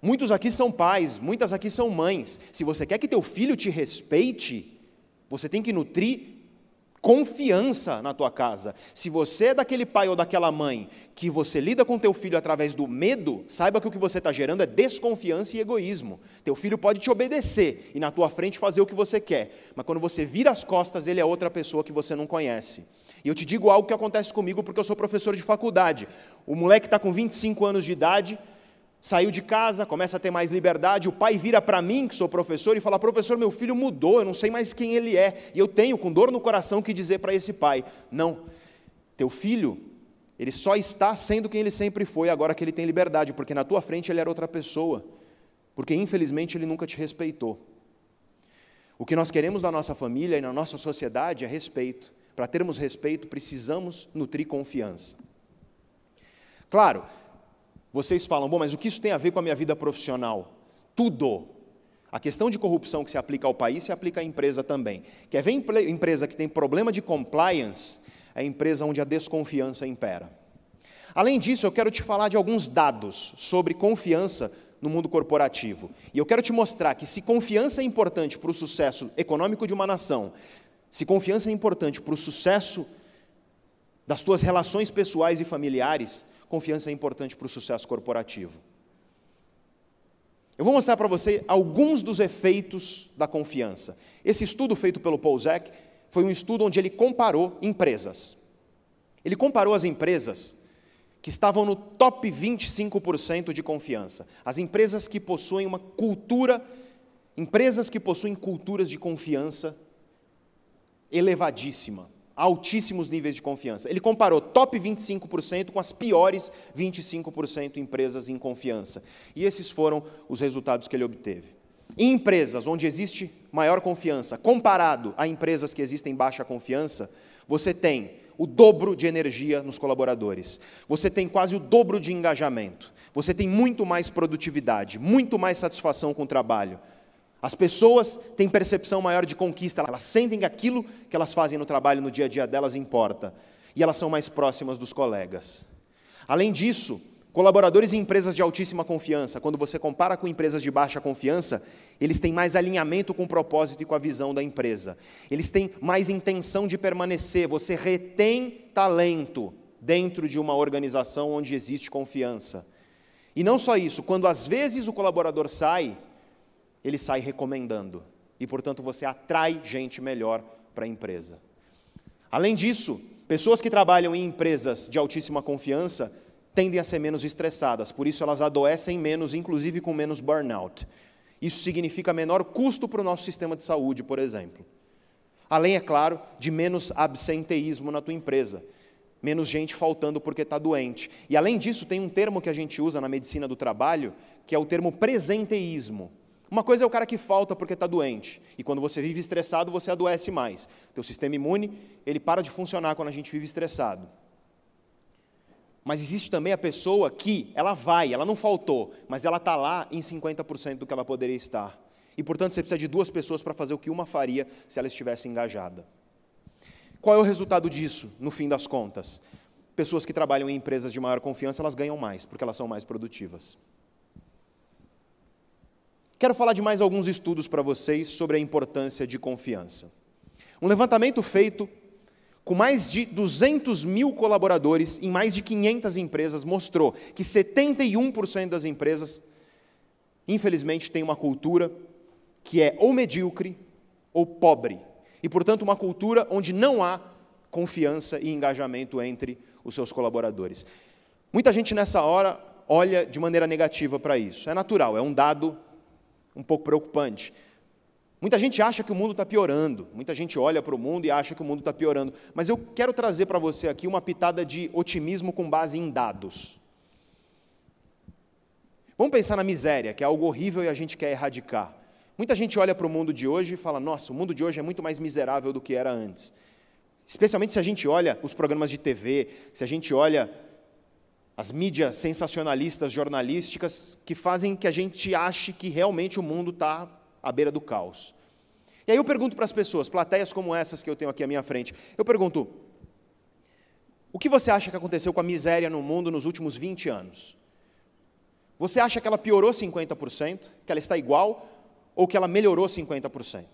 Muitos aqui são pais, muitas aqui são mães. Se você quer que teu filho te respeite, você tem que nutrir confiança na tua casa. Se você é daquele pai ou daquela mãe que você lida com teu filho através do medo, saiba que o que você está gerando é desconfiança e egoísmo. Teu filho pode te obedecer e na tua frente fazer o que você quer, mas quando você vira as costas, ele é outra pessoa que você não conhece. E eu te digo algo que acontece comigo porque eu sou professor de faculdade. O moleque está com 25 anos de idade, saiu de casa, começa a ter mais liberdade, o pai vira para mim, que sou professor, e fala: professor, meu filho mudou, eu não sei mais quem ele é. E eu tenho, com dor no coração, que dizer para esse pai: não, teu filho, ele só está sendo quem ele sempre foi, agora que ele tem liberdade, porque na tua frente ele era outra pessoa, porque infelizmente ele nunca te respeitou. O que nós queremos na nossa família e na nossa sociedade é respeito. Para termos respeito, precisamos nutrir confiança. Claro, vocês falam, bom, mas o que isso tem a ver com a minha vida profissional? Tudo. A questão de corrupção que se aplica ao país se aplica à empresa também. Quer ver empresa que tem problema de compliance? É a empresa onde a desconfiança impera. Além disso, eu quero te falar de alguns dados sobre confiança no mundo corporativo. E eu quero te mostrar que se confiança é importante para o sucesso econômico de uma nação, se confiança é importante para o sucesso das tuas relações pessoais e familiares, confiança é importante para o sucesso corporativo. Eu vou mostrar para você alguns dos efeitos da confiança. Esse estudo feito pelo Paul foi um estudo onde ele comparou empresas. Ele comparou as empresas que estavam no top 25% de confiança. As empresas que possuem uma cultura, empresas que possuem culturas de confiança elevadíssima altíssimos níveis de confiança. Ele comparou top 25% com as piores 25% empresas em confiança. E esses foram os resultados que ele obteve. Em empresas onde existe maior confiança, comparado a empresas que existem baixa confiança, você tem o dobro de energia nos colaboradores, você tem quase o dobro de engajamento, você tem muito mais produtividade, muito mais satisfação com o trabalho, as pessoas têm percepção maior de conquista, elas sentem que aquilo que elas fazem no trabalho, no dia a dia delas, importa. E elas são mais próximas dos colegas. Além disso, Colaboradores em empresas de altíssima confiança, quando você compara com empresas de baixa confiança, eles têm mais alinhamento com o propósito e com a visão da empresa. Eles têm mais intenção de permanecer, você retém talento dentro de uma organização onde existe confiança. E não só isso, quando às vezes o colaborador sai, ele sai recomendando. E, portanto, você atrai gente melhor para a empresa. Além disso, pessoas que trabalham em empresas de altíssima confiança tendem a ser menos estressadas, por isso elas adoecem menos, inclusive com menos burnout. Isso significa menor custo para o nosso sistema de saúde, por exemplo. Além, é claro, de menos absenteísmo na tua empresa, menos gente faltando porque está doente. E além disso, tem um termo que a gente usa na medicina do trabalho, que é o termo presenteísmo. Uma coisa é o cara que falta porque está doente, e quando você vive estressado, você adoece mais. Teu sistema imune, ele para de funcionar quando a gente vive estressado. Mas existe também a pessoa que ela vai, ela não faltou, mas ela está lá em 50% do que ela poderia estar. E, portanto, você precisa de duas pessoas para fazer o que uma faria se ela estivesse engajada. Qual é o resultado disso, no fim das contas? Pessoas que trabalham em empresas de maior confiança, elas ganham mais, porque elas são mais produtivas. Quero falar de mais alguns estudos para vocês sobre a importância de confiança. Um levantamento feito com mais de 200 mil colaboradores em mais de 500 empresas, mostrou que 71% das empresas, infelizmente, têm uma cultura que é ou medíocre ou pobre. E, portanto, uma cultura onde não há confiança e engajamento entre os seus colaboradores. Muita gente nessa hora olha de maneira negativa para isso. É natural, é um dado um pouco preocupante. Muita gente acha que o mundo está piorando, muita gente olha para o mundo e acha que o mundo está piorando, mas eu quero trazer para você aqui uma pitada de otimismo com base em dados. Vamos pensar na miséria, que é algo horrível e a gente quer erradicar. Muita gente olha para o mundo de hoje e fala: nossa, o mundo de hoje é muito mais miserável do que era antes. Especialmente se a gente olha os programas de TV, se a gente olha as mídias sensacionalistas jornalísticas que fazem que a gente ache que realmente o mundo está à beira do caos. E aí eu pergunto para as pessoas, plateias como essas que eu tenho aqui à minha frente, eu pergunto: o que você acha que aconteceu com a miséria no mundo nos últimos 20 anos? Você acha que ela piorou 50%, que ela está igual, ou que ela melhorou 50%?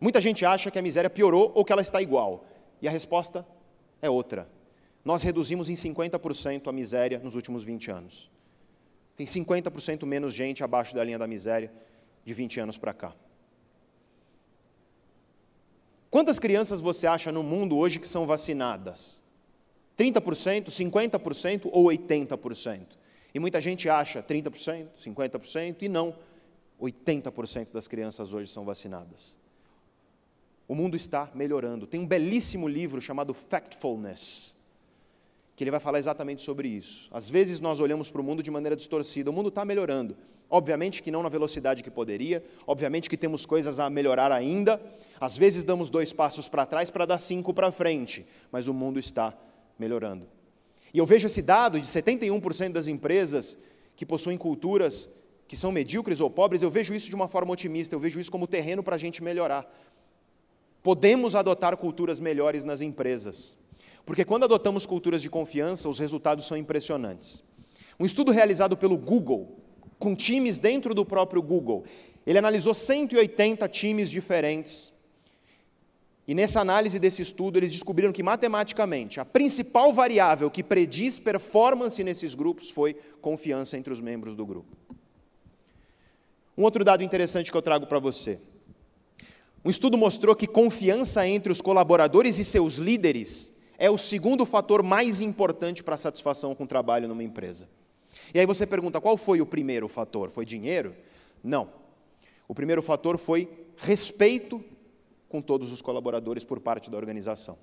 Muita gente acha que a miséria piorou ou que ela está igual. E a resposta é outra. Nós reduzimos em 50% a miséria nos últimos 20 anos. Tem 50% menos gente abaixo da linha da miséria de 20 anos para cá. Quantas crianças você acha no mundo hoje que são vacinadas? 30%, 50% ou 80%? E muita gente acha 30%, 50% e não. 80% das crianças hoje são vacinadas. O mundo está melhorando. Tem um belíssimo livro chamado Factfulness, que ele vai falar exatamente sobre isso. Às vezes nós olhamos para o mundo de maneira distorcida. O mundo está melhorando. Obviamente que não na velocidade que poderia, obviamente que temos coisas a melhorar ainda. Às vezes damos dois passos para trás para dar cinco para frente, mas o mundo está melhorando. E eu vejo esse dado de 71% das empresas que possuem culturas que são medíocres ou pobres, eu vejo isso de uma forma otimista, eu vejo isso como terreno para a gente melhorar. Podemos adotar culturas melhores nas empresas, porque quando adotamos culturas de confiança, os resultados são impressionantes. Um estudo realizado pelo Google, com times dentro do próprio Google. Ele analisou 180 times diferentes. E nessa análise desse estudo, eles descobriram que, matematicamente, a principal variável que prediz performance nesses grupos foi confiança entre os membros do grupo. Um outro dado interessante que eu trago para você. Um estudo mostrou que confiança entre os colaboradores e seus líderes é o segundo fator mais importante para a satisfação com o trabalho numa empresa. E aí você pergunta, qual foi o primeiro fator? Foi dinheiro? Não. O primeiro fator foi respeito com todos os colaboradores por parte da organização.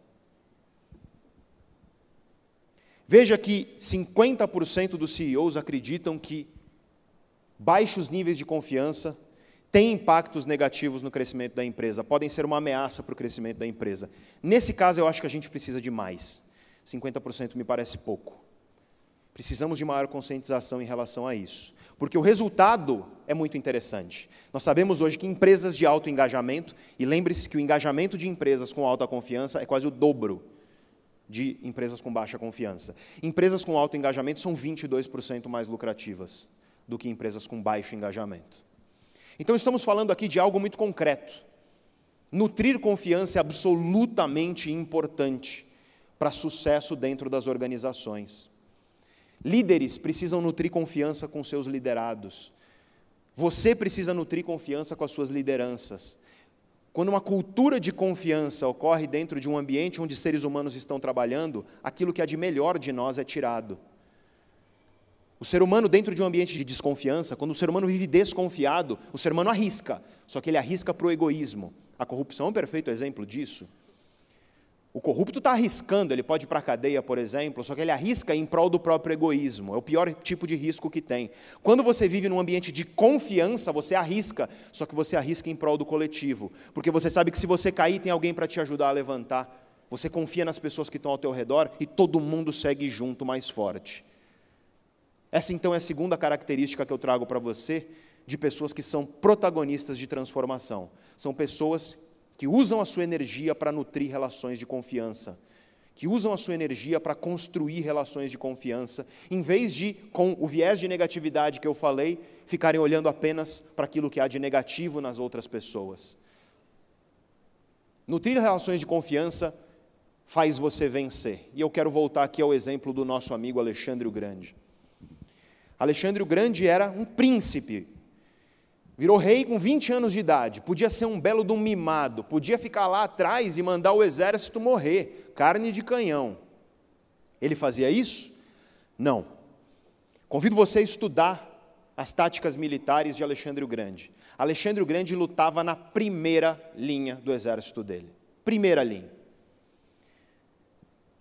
Veja que 50% dos CEOs acreditam que baixos níveis de confiança têm impactos negativos no crescimento da empresa, podem ser uma ameaça para o crescimento da empresa. Nesse caso, eu acho que a gente precisa de mais. 50% me parece pouco. Precisamos de maior conscientização em relação a isso. Porque o resultado é muito interessante. Nós sabemos hoje que empresas de alto engajamento, e lembre-se que o engajamento de empresas com alta confiança é quase o dobro de empresas com baixa confiança. Empresas com alto engajamento são 22% mais lucrativas do que empresas com baixo engajamento. Então, estamos falando aqui de algo muito concreto. Nutrir confiança é absolutamente importante para sucesso dentro das organizações. Líderes precisam nutrir confiança com seus liderados. Você precisa nutrir confiança com as suas lideranças. Quando uma cultura de confiança ocorre dentro de um ambiente onde seres humanos estão trabalhando, aquilo que há de melhor de nós é tirado. O ser humano, dentro de um ambiente de desconfiança, quando o ser humano vive desconfiado, o ser humano arrisca, só que ele arrisca para o egoísmo. A corrupção é um perfeito exemplo disso. O corrupto está arriscando, ele pode ir para a cadeia, por exemplo, só que ele arrisca em prol do próprio egoísmo. É o pior tipo de risco que tem. Quando você vive num ambiente de confiança, você arrisca, só que você arrisca em prol do coletivo. Porque você sabe que se você cair, tem alguém para te ajudar a levantar. Você confia nas pessoas que estão ao teu redor e todo mundo segue junto mais forte. Essa então é a segunda característica que eu trago para você de pessoas que são protagonistas de transformação. São pessoas que usam a sua energia para nutrir relações de confiança, que usam a sua energia para construir relações de confiança, em vez de, com o viés de negatividade que eu falei, ficarem olhando apenas para aquilo que há de negativo nas outras pessoas. Nutrir relações de confiança faz você vencer. E eu quero voltar aqui ao exemplo do nosso amigo Alexandre o Grande. Alexandre o Grande era um príncipe Virou rei com 20 anos de idade, podia ser um belo de um mimado, podia ficar lá atrás e mandar o exército morrer, carne de canhão. Ele fazia isso? Não. Convido você a estudar as táticas militares de Alexandre o Grande. Alexandre o Grande lutava na primeira linha do exército dele. Primeira linha.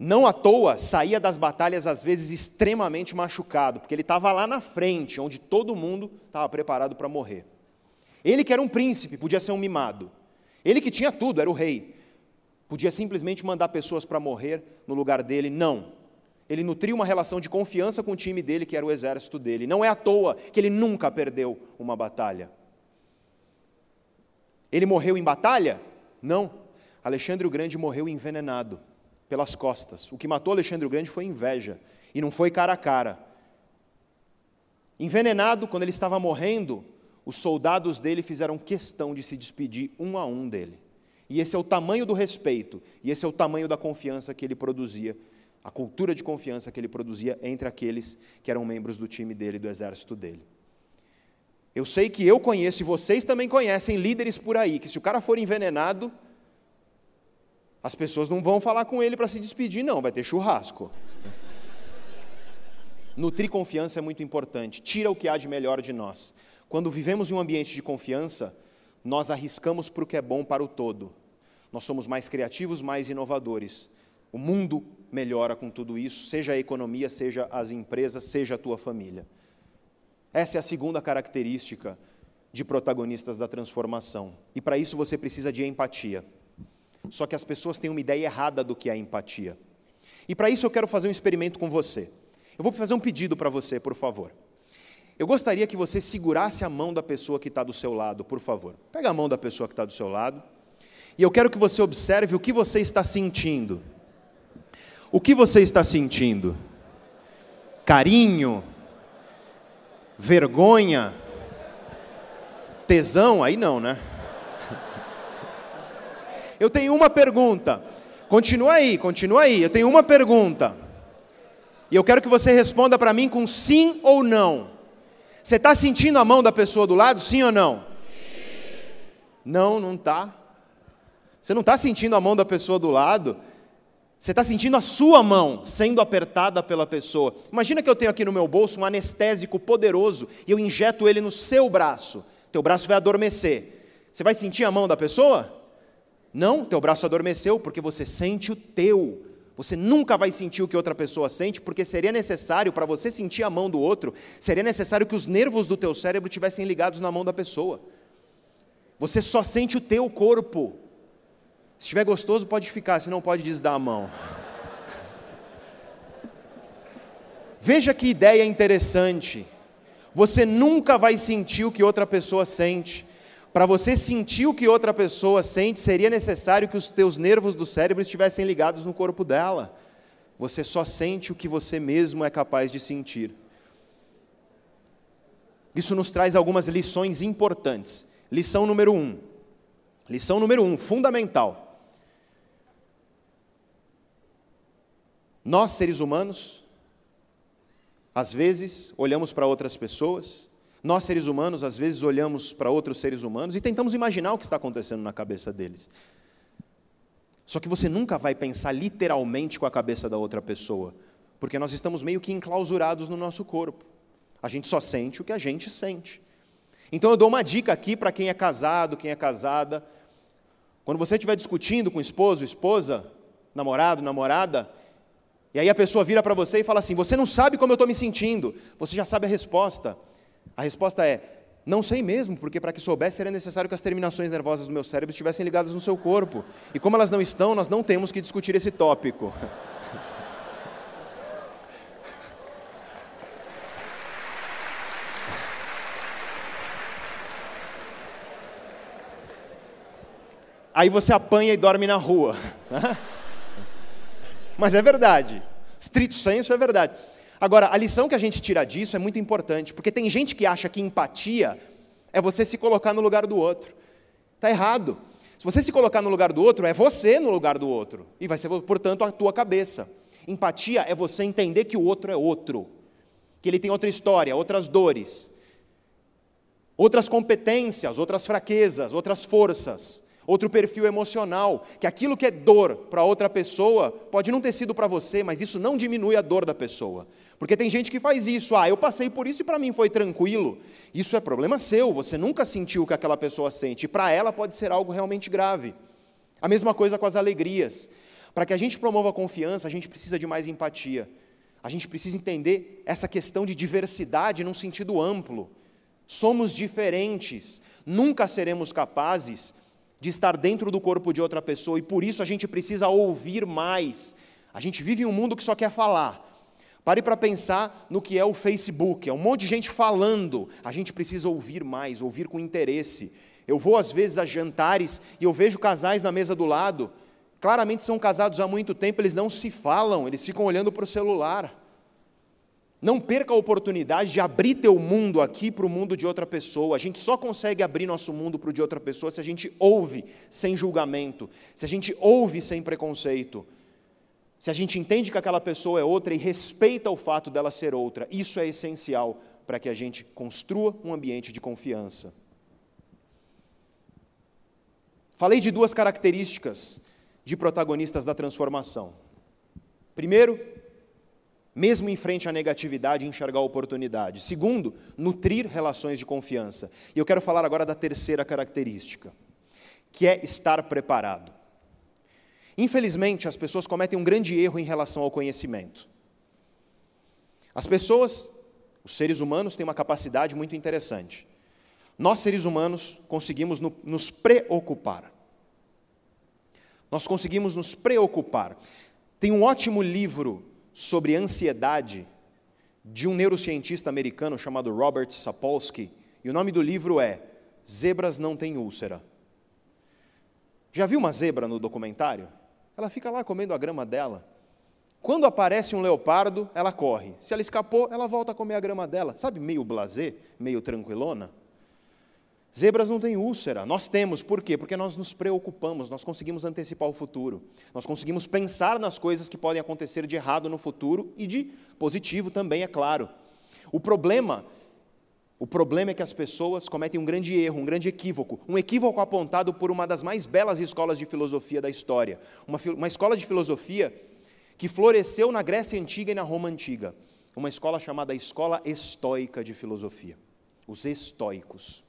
Não à toa saía das batalhas às vezes extremamente machucado, porque ele estava lá na frente, onde todo mundo estava preparado para morrer. Ele que era um príncipe, podia ser um mimado. Ele que tinha tudo, era o rei. Podia simplesmente mandar pessoas para morrer no lugar dele. Não. Ele nutria uma relação de confiança com o time dele, que era o exército dele. Não é à toa que ele nunca perdeu uma batalha. Ele morreu em batalha? Não. Alexandre o Grande morreu envenenado pelas costas. O que matou Alexandre o Grande foi inveja, e não foi cara a cara. Envenenado, quando ele estava morrendo, os soldados dele fizeram questão de se despedir um a um dele. E esse é o tamanho do respeito, e esse é o tamanho da confiança que ele produzia, a cultura de confiança que ele produzia entre aqueles que eram membros do time dele, do exército dele. Eu sei que eu conheço, e vocês também conhecem líderes por aí, que se o cara for envenenado, as pessoas não vão falar com ele para se despedir, não, vai ter churrasco. Nutrir confiança é muito importante, tira o que há de melhor de nós. Quando vivemos em um ambiente de confiança, nós arriscamos para o que é bom para o todo. Nós somos mais criativos, mais inovadores. O mundo melhora com tudo isso, seja a economia, seja as empresas, seja a tua família. Essa é a segunda característica de protagonistas da transformação. E para isso você precisa de empatia. Só que as pessoas têm uma ideia errada do que é empatia. E para isso eu quero fazer um experimento com você. Eu vou fazer um pedido para você, por favor. Eu gostaria que você segurasse a mão da pessoa que está do seu lado, por favor. Pega a mão da pessoa que está do seu lado. E eu quero que você observe o que você está sentindo. O que você está sentindo? Carinho? Vergonha? Tesão? Aí não, né? Eu tenho uma pergunta. Continua aí, continua aí. Eu tenho uma pergunta. E eu quero que você responda para mim com sim ou não. Você está sentindo a mão da pessoa do lado, sim ou não? Sim. Não, não está. Você não está sentindo a mão da pessoa do lado. Você está sentindo a sua mão sendo apertada pela pessoa. Imagina que eu tenho aqui no meu bolso um anestésico poderoso e eu injeto ele no seu braço. Teu braço vai adormecer. Você vai sentir a mão da pessoa? Não, teu braço adormeceu porque você sente o teu. Você nunca vai sentir o que outra pessoa sente, porque seria necessário, para você sentir a mão do outro, seria necessário que os nervos do teu cérebro tivessem ligados na mão da pessoa. Você só sente o teu corpo. Se estiver gostoso, pode ficar, se não pode desdar a mão. Veja que ideia interessante. Você nunca vai sentir o que outra pessoa sente. Para você sentir o que outra pessoa sente, seria necessário que os teus nervos do cérebro estivessem ligados no corpo dela. você só sente o que você mesmo é capaz de sentir. Isso nos traz algumas lições importantes. Lição número um. Lição número um, fundamental. Nós, seres humanos, às vezes olhamos para outras pessoas, nós, seres humanos, às vezes olhamos para outros seres humanos e tentamos imaginar o que está acontecendo na cabeça deles. Só que você nunca vai pensar literalmente com a cabeça da outra pessoa, porque nós estamos meio que enclausurados no nosso corpo. A gente só sente o que a gente sente. Então eu dou uma dica aqui para quem é casado, quem é casada. Quando você estiver discutindo com esposo, esposa, namorado, namorada, e aí a pessoa vira para você e fala assim: Você não sabe como eu estou me sentindo. Você já sabe a resposta. A resposta é: Não sei mesmo, porque para que soubesse seria necessário que as terminações nervosas do meu cérebro estivessem ligadas no seu corpo. E como elas não estão, nós não temos que discutir esse tópico. Aí você apanha e dorme na rua. Mas é verdade. Estrito senso é verdade. Agora, a lição que a gente tira disso é muito importante, porque tem gente que acha que empatia é você se colocar no lugar do outro. Está errado. Se você se colocar no lugar do outro, é você no lugar do outro. E vai ser, portanto, a tua cabeça. Empatia é você entender que o outro é outro. Que ele tem outra história, outras dores, outras competências, outras fraquezas, outras forças outro perfil emocional, que aquilo que é dor para outra pessoa pode não ter sido para você, mas isso não diminui a dor da pessoa. Porque tem gente que faz isso, ah, eu passei por isso e para mim foi tranquilo. Isso é problema seu, você nunca sentiu o que aquela pessoa sente, e para ela pode ser algo realmente grave. A mesma coisa com as alegrias. Para que a gente promova a confiança, a gente precisa de mais empatia. A gente precisa entender essa questão de diversidade num sentido amplo. Somos diferentes, nunca seremos capazes de estar dentro do corpo de outra pessoa e por isso a gente precisa ouvir mais. A gente vive em um mundo que só quer falar. Pare para pensar no que é o Facebook, é um monte de gente falando. A gente precisa ouvir mais, ouvir com interesse. Eu vou às vezes a jantares e eu vejo casais na mesa do lado. Claramente são casados há muito tempo, eles não se falam, eles ficam olhando para o celular. Não perca a oportunidade de abrir teu mundo aqui para o mundo de outra pessoa. A gente só consegue abrir nosso mundo para o de outra pessoa se a gente ouve sem julgamento, se a gente ouve sem preconceito, se a gente entende que aquela pessoa é outra e respeita o fato dela ser outra. Isso é essencial para que a gente construa um ambiente de confiança. Falei de duas características de protagonistas da transformação. Primeiro, mesmo em frente à negatividade, enxergar a oportunidade. Segundo, nutrir relações de confiança. E eu quero falar agora da terceira característica, que é estar preparado. Infelizmente, as pessoas cometem um grande erro em relação ao conhecimento. As pessoas, os seres humanos, têm uma capacidade muito interessante. Nós, seres humanos, conseguimos nos preocupar. Nós conseguimos nos preocupar. Tem um ótimo livro sobre ansiedade de um neurocientista americano chamado Robert Sapolsky, e o nome do livro é Zebras não têm úlcera. Já viu uma zebra no documentário? Ela fica lá comendo a grama dela. Quando aparece um leopardo, ela corre. Se ela escapou, ela volta a comer a grama dela. Sabe, meio blasé, meio tranquilona? Zebras não têm úlcera, nós temos, por quê? Porque nós nos preocupamos, nós conseguimos antecipar o futuro, nós conseguimos pensar nas coisas que podem acontecer de errado no futuro e de positivo também, é claro. O problema, o problema é que as pessoas cometem um grande erro, um grande equívoco, um equívoco apontado por uma das mais belas escolas de filosofia da história, uma, uma escola de filosofia que floresceu na Grécia Antiga e na Roma Antiga, uma escola chamada Escola Estoica de Filosofia, os estoicos.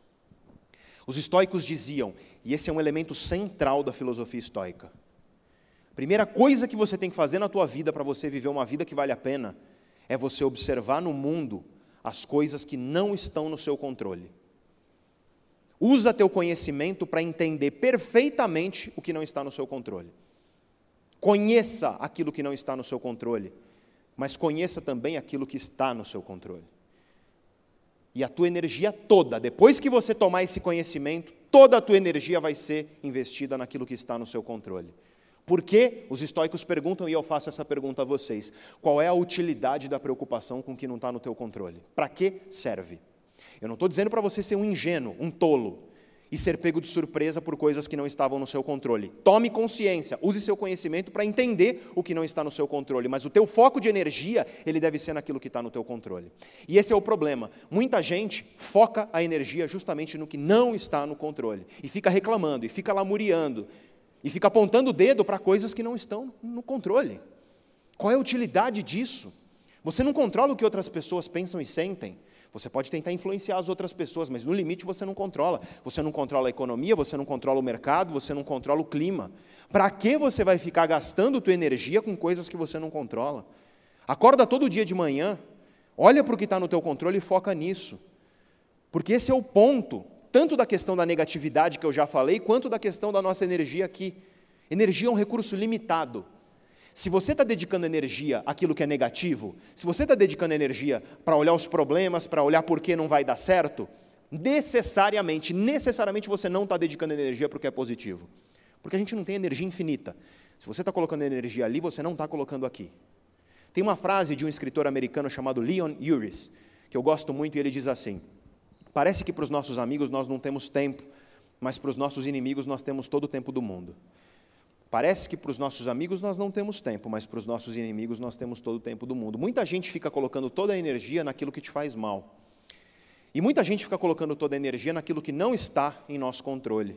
Os estoicos diziam, e esse é um elemento central da filosofia estoica. Primeira coisa que você tem que fazer na tua vida para você viver uma vida que vale a pena é você observar no mundo as coisas que não estão no seu controle. Usa teu conhecimento para entender perfeitamente o que não está no seu controle. Conheça aquilo que não está no seu controle, mas conheça também aquilo que está no seu controle. E a tua energia toda, depois que você tomar esse conhecimento, toda a tua energia vai ser investida naquilo que está no seu controle. Por que os estoicos perguntam, e eu faço essa pergunta a vocês: qual é a utilidade da preocupação com o que não está no teu controle? Para que serve? Eu não estou dizendo para você ser um ingênuo, um tolo, e ser pego de surpresa por coisas que não estavam no seu controle. Tome consciência, use seu conhecimento para entender o que não está no seu controle, mas o teu foco de energia, ele deve ser naquilo que está no teu controle. E esse é o problema. Muita gente foca a energia justamente no que não está no controle, e fica reclamando, e fica lamuriando, e fica apontando o dedo para coisas que não estão no controle. Qual é a utilidade disso? Você não controla o que outras pessoas pensam e sentem. Você pode tentar influenciar as outras pessoas, mas no limite você não controla. Você não controla a economia, você não controla o mercado, você não controla o clima. Para que você vai ficar gastando tua energia com coisas que você não controla? Acorda todo dia de manhã, olha para o que está no teu controle e foca nisso. Porque esse é o ponto, tanto da questão da negatividade que eu já falei, quanto da questão da nossa energia aqui. Energia é um recurso limitado. Se você está dedicando energia àquilo que é negativo, se você está dedicando energia para olhar os problemas, para olhar por que não vai dar certo, necessariamente, necessariamente você não está dedicando energia para o que é positivo. Porque a gente não tem energia infinita. Se você está colocando energia ali, você não está colocando aqui. Tem uma frase de um escritor americano chamado Leon Uris, que eu gosto muito, e ele diz assim: Parece que para os nossos amigos nós não temos tempo, mas para os nossos inimigos nós temos todo o tempo do mundo. Parece que para os nossos amigos nós não temos tempo, mas para os nossos inimigos nós temos todo o tempo do mundo. Muita gente fica colocando toda a energia naquilo que te faz mal. E muita gente fica colocando toda a energia naquilo que não está em nosso controle.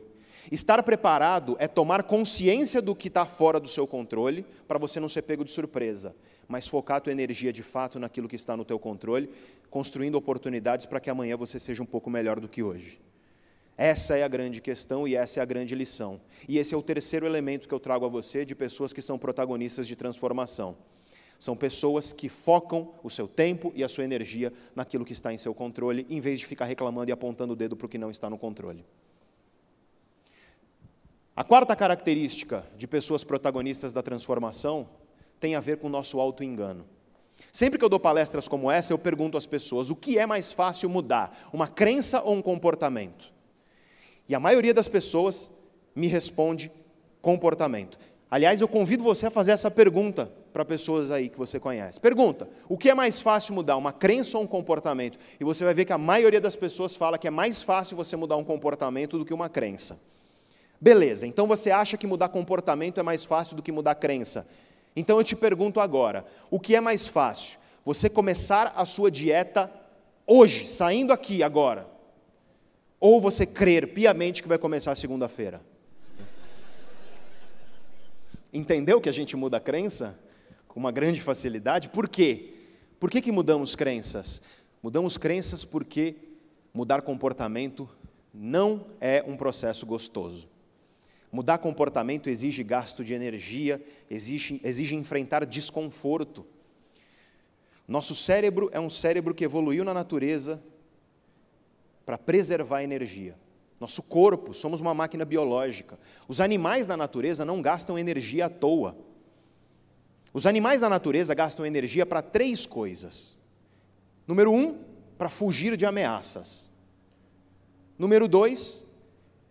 Estar preparado é tomar consciência do que está fora do seu controle, para você não ser pego de surpresa, mas focar a tua energia de fato naquilo que está no teu controle, construindo oportunidades para que amanhã você seja um pouco melhor do que hoje. Essa é a grande questão e essa é a grande lição. E esse é o terceiro elemento que eu trago a você de pessoas que são protagonistas de transformação. São pessoas que focam o seu tempo e a sua energia naquilo que está em seu controle, em vez de ficar reclamando e apontando o dedo para o que não está no controle. A quarta característica de pessoas protagonistas da transformação tem a ver com o nosso auto-engano. Sempre que eu dou palestras como essa, eu pergunto às pessoas: o que é mais fácil mudar, uma crença ou um comportamento? E a maioria das pessoas me responde comportamento. Aliás, eu convido você a fazer essa pergunta para pessoas aí que você conhece. Pergunta: o que é mais fácil mudar, uma crença ou um comportamento? E você vai ver que a maioria das pessoas fala que é mais fácil você mudar um comportamento do que uma crença. Beleza, então você acha que mudar comportamento é mais fácil do que mudar crença? Então eu te pergunto agora: o que é mais fácil? Você começar a sua dieta hoje, saindo aqui agora, ou você crer piamente que vai começar segunda-feira. Entendeu que a gente muda a crença com uma grande facilidade? Por quê? Por que, que mudamos crenças? Mudamos crenças porque mudar comportamento não é um processo gostoso. Mudar comportamento exige gasto de energia, exige, exige enfrentar desconforto. Nosso cérebro é um cérebro que evoluiu na natureza para preservar energia. Nosso corpo, somos uma máquina biológica. Os animais da natureza não gastam energia à toa. Os animais da natureza gastam energia para três coisas. Número um, para fugir de ameaças. Número dois,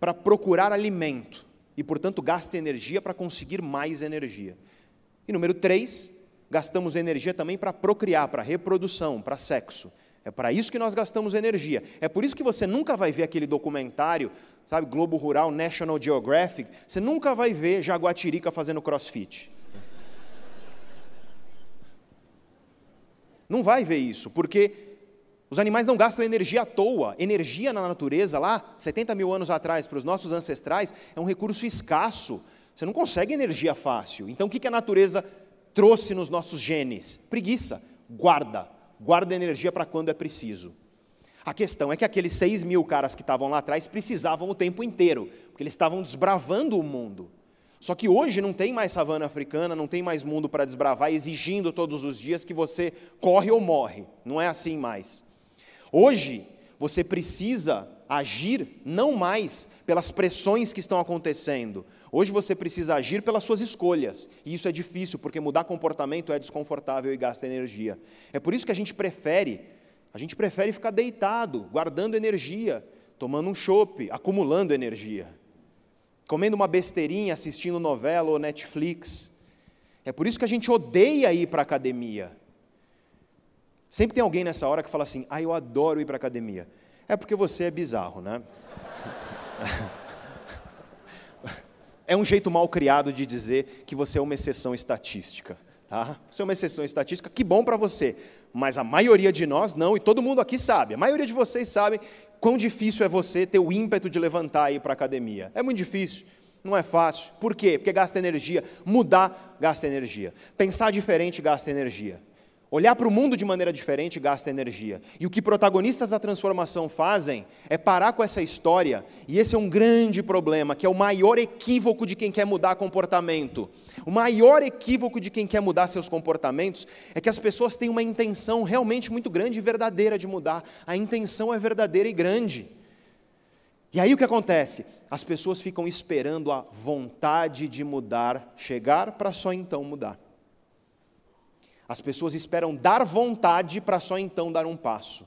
para procurar alimento e, portanto, gasta energia para conseguir mais energia. E número três, gastamos energia também para procriar, para reprodução, para sexo. É para isso que nós gastamos energia. É por isso que você nunca vai ver aquele documentário, sabe, Globo Rural, National Geographic, você nunca vai ver Jaguatirica fazendo crossfit. Não vai ver isso, porque os animais não gastam energia à toa. Energia na natureza, lá, 70 mil anos atrás, para os nossos ancestrais, é um recurso escasso. Você não consegue energia fácil. Então, o que a natureza trouxe nos nossos genes? Preguiça. Guarda guarda energia para quando é preciso. A questão é que aqueles seis mil caras que estavam lá atrás precisavam o tempo inteiro, porque eles estavam desbravando o mundo. Só que hoje não tem mais savana africana, não tem mais mundo para desbravar, exigindo todos os dias que você corre ou morre. Não é assim mais. Hoje, você precisa agir não mais pelas pressões que estão acontecendo, Hoje você precisa agir pelas suas escolhas, e isso é difícil, porque mudar comportamento é desconfortável e gasta energia. É por isso que a gente prefere, a gente prefere ficar deitado, guardando energia, tomando um chope, acumulando energia. comendo uma besteirinha, assistindo novela ou Netflix. É por isso que a gente odeia ir para a academia. Sempre tem alguém nessa hora que fala assim: ah, eu adoro ir para academia. É porque você é bizarro, né? É um jeito mal criado de dizer que você é uma exceção estatística. Tá? Você é uma exceção estatística, que bom para você. Mas a maioria de nós não, e todo mundo aqui sabe. A maioria de vocês sabe quão difícil é você ter o ímpeto de levantar e ir para a academia. É muito difícil, não é fácil. Por quê? Porque gasta energia. Mudar gasta energia. Pensar diferente gasta energia. Olhar para o mundo de maneira diferente gasta energia. E o que protagonistas da transformação fazem é parar com essa história, e esse é um grande problema, que é o maior equívoco de quem quer mudar comportamento. O maior equívoco de quem quer mudar seus comportamentos é que as pessoas têm uma intenção realmente muito grande e verdadeira de mudar. A intenção é verdadeira e grande. E aí o que acontece? As pessoas ficam esperando a vontade de mudar chegar para só então mudar. As pessoas esperam dar vontade para só então dar um passo.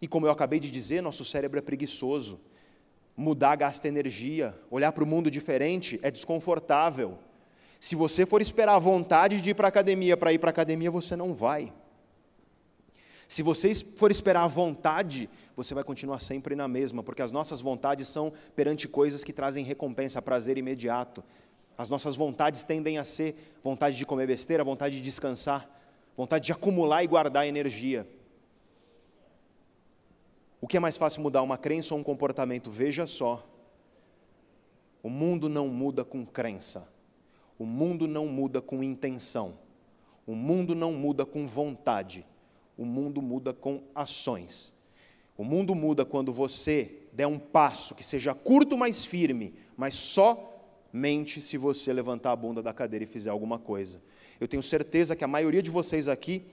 E como eu acabei de dizer, nosso cérebro é preguiçoso. Mudar gasta energia, olhar para o mundo diferente é desconfortável. Se você for esperar a vontade de ir para a academia para ir para a academia, você não vai. Se você for esperar a vontade, você vai continuar sempre na mesma, porque as nossas vontades são perante coisas que trazem recompensa, prazer imediato. As nossas vontades tendem a ser vontade de comer besteira, vontade de descansar, vontade de acumular e guardar energia. O que é mais fácil mudar, uma crença ou um comportamento? Veja só. O mundo não muda com crença. O mundo não muda com intenção. O mundo não muda com vontade. O mundo muda com ações. O mundo muda quando você der um passo que seja curto, mas firme, mas só mente se você levantar a bunda da cadeira e fizer alguma coisa. Eu tenho certeza que a maioria de vocês aqui,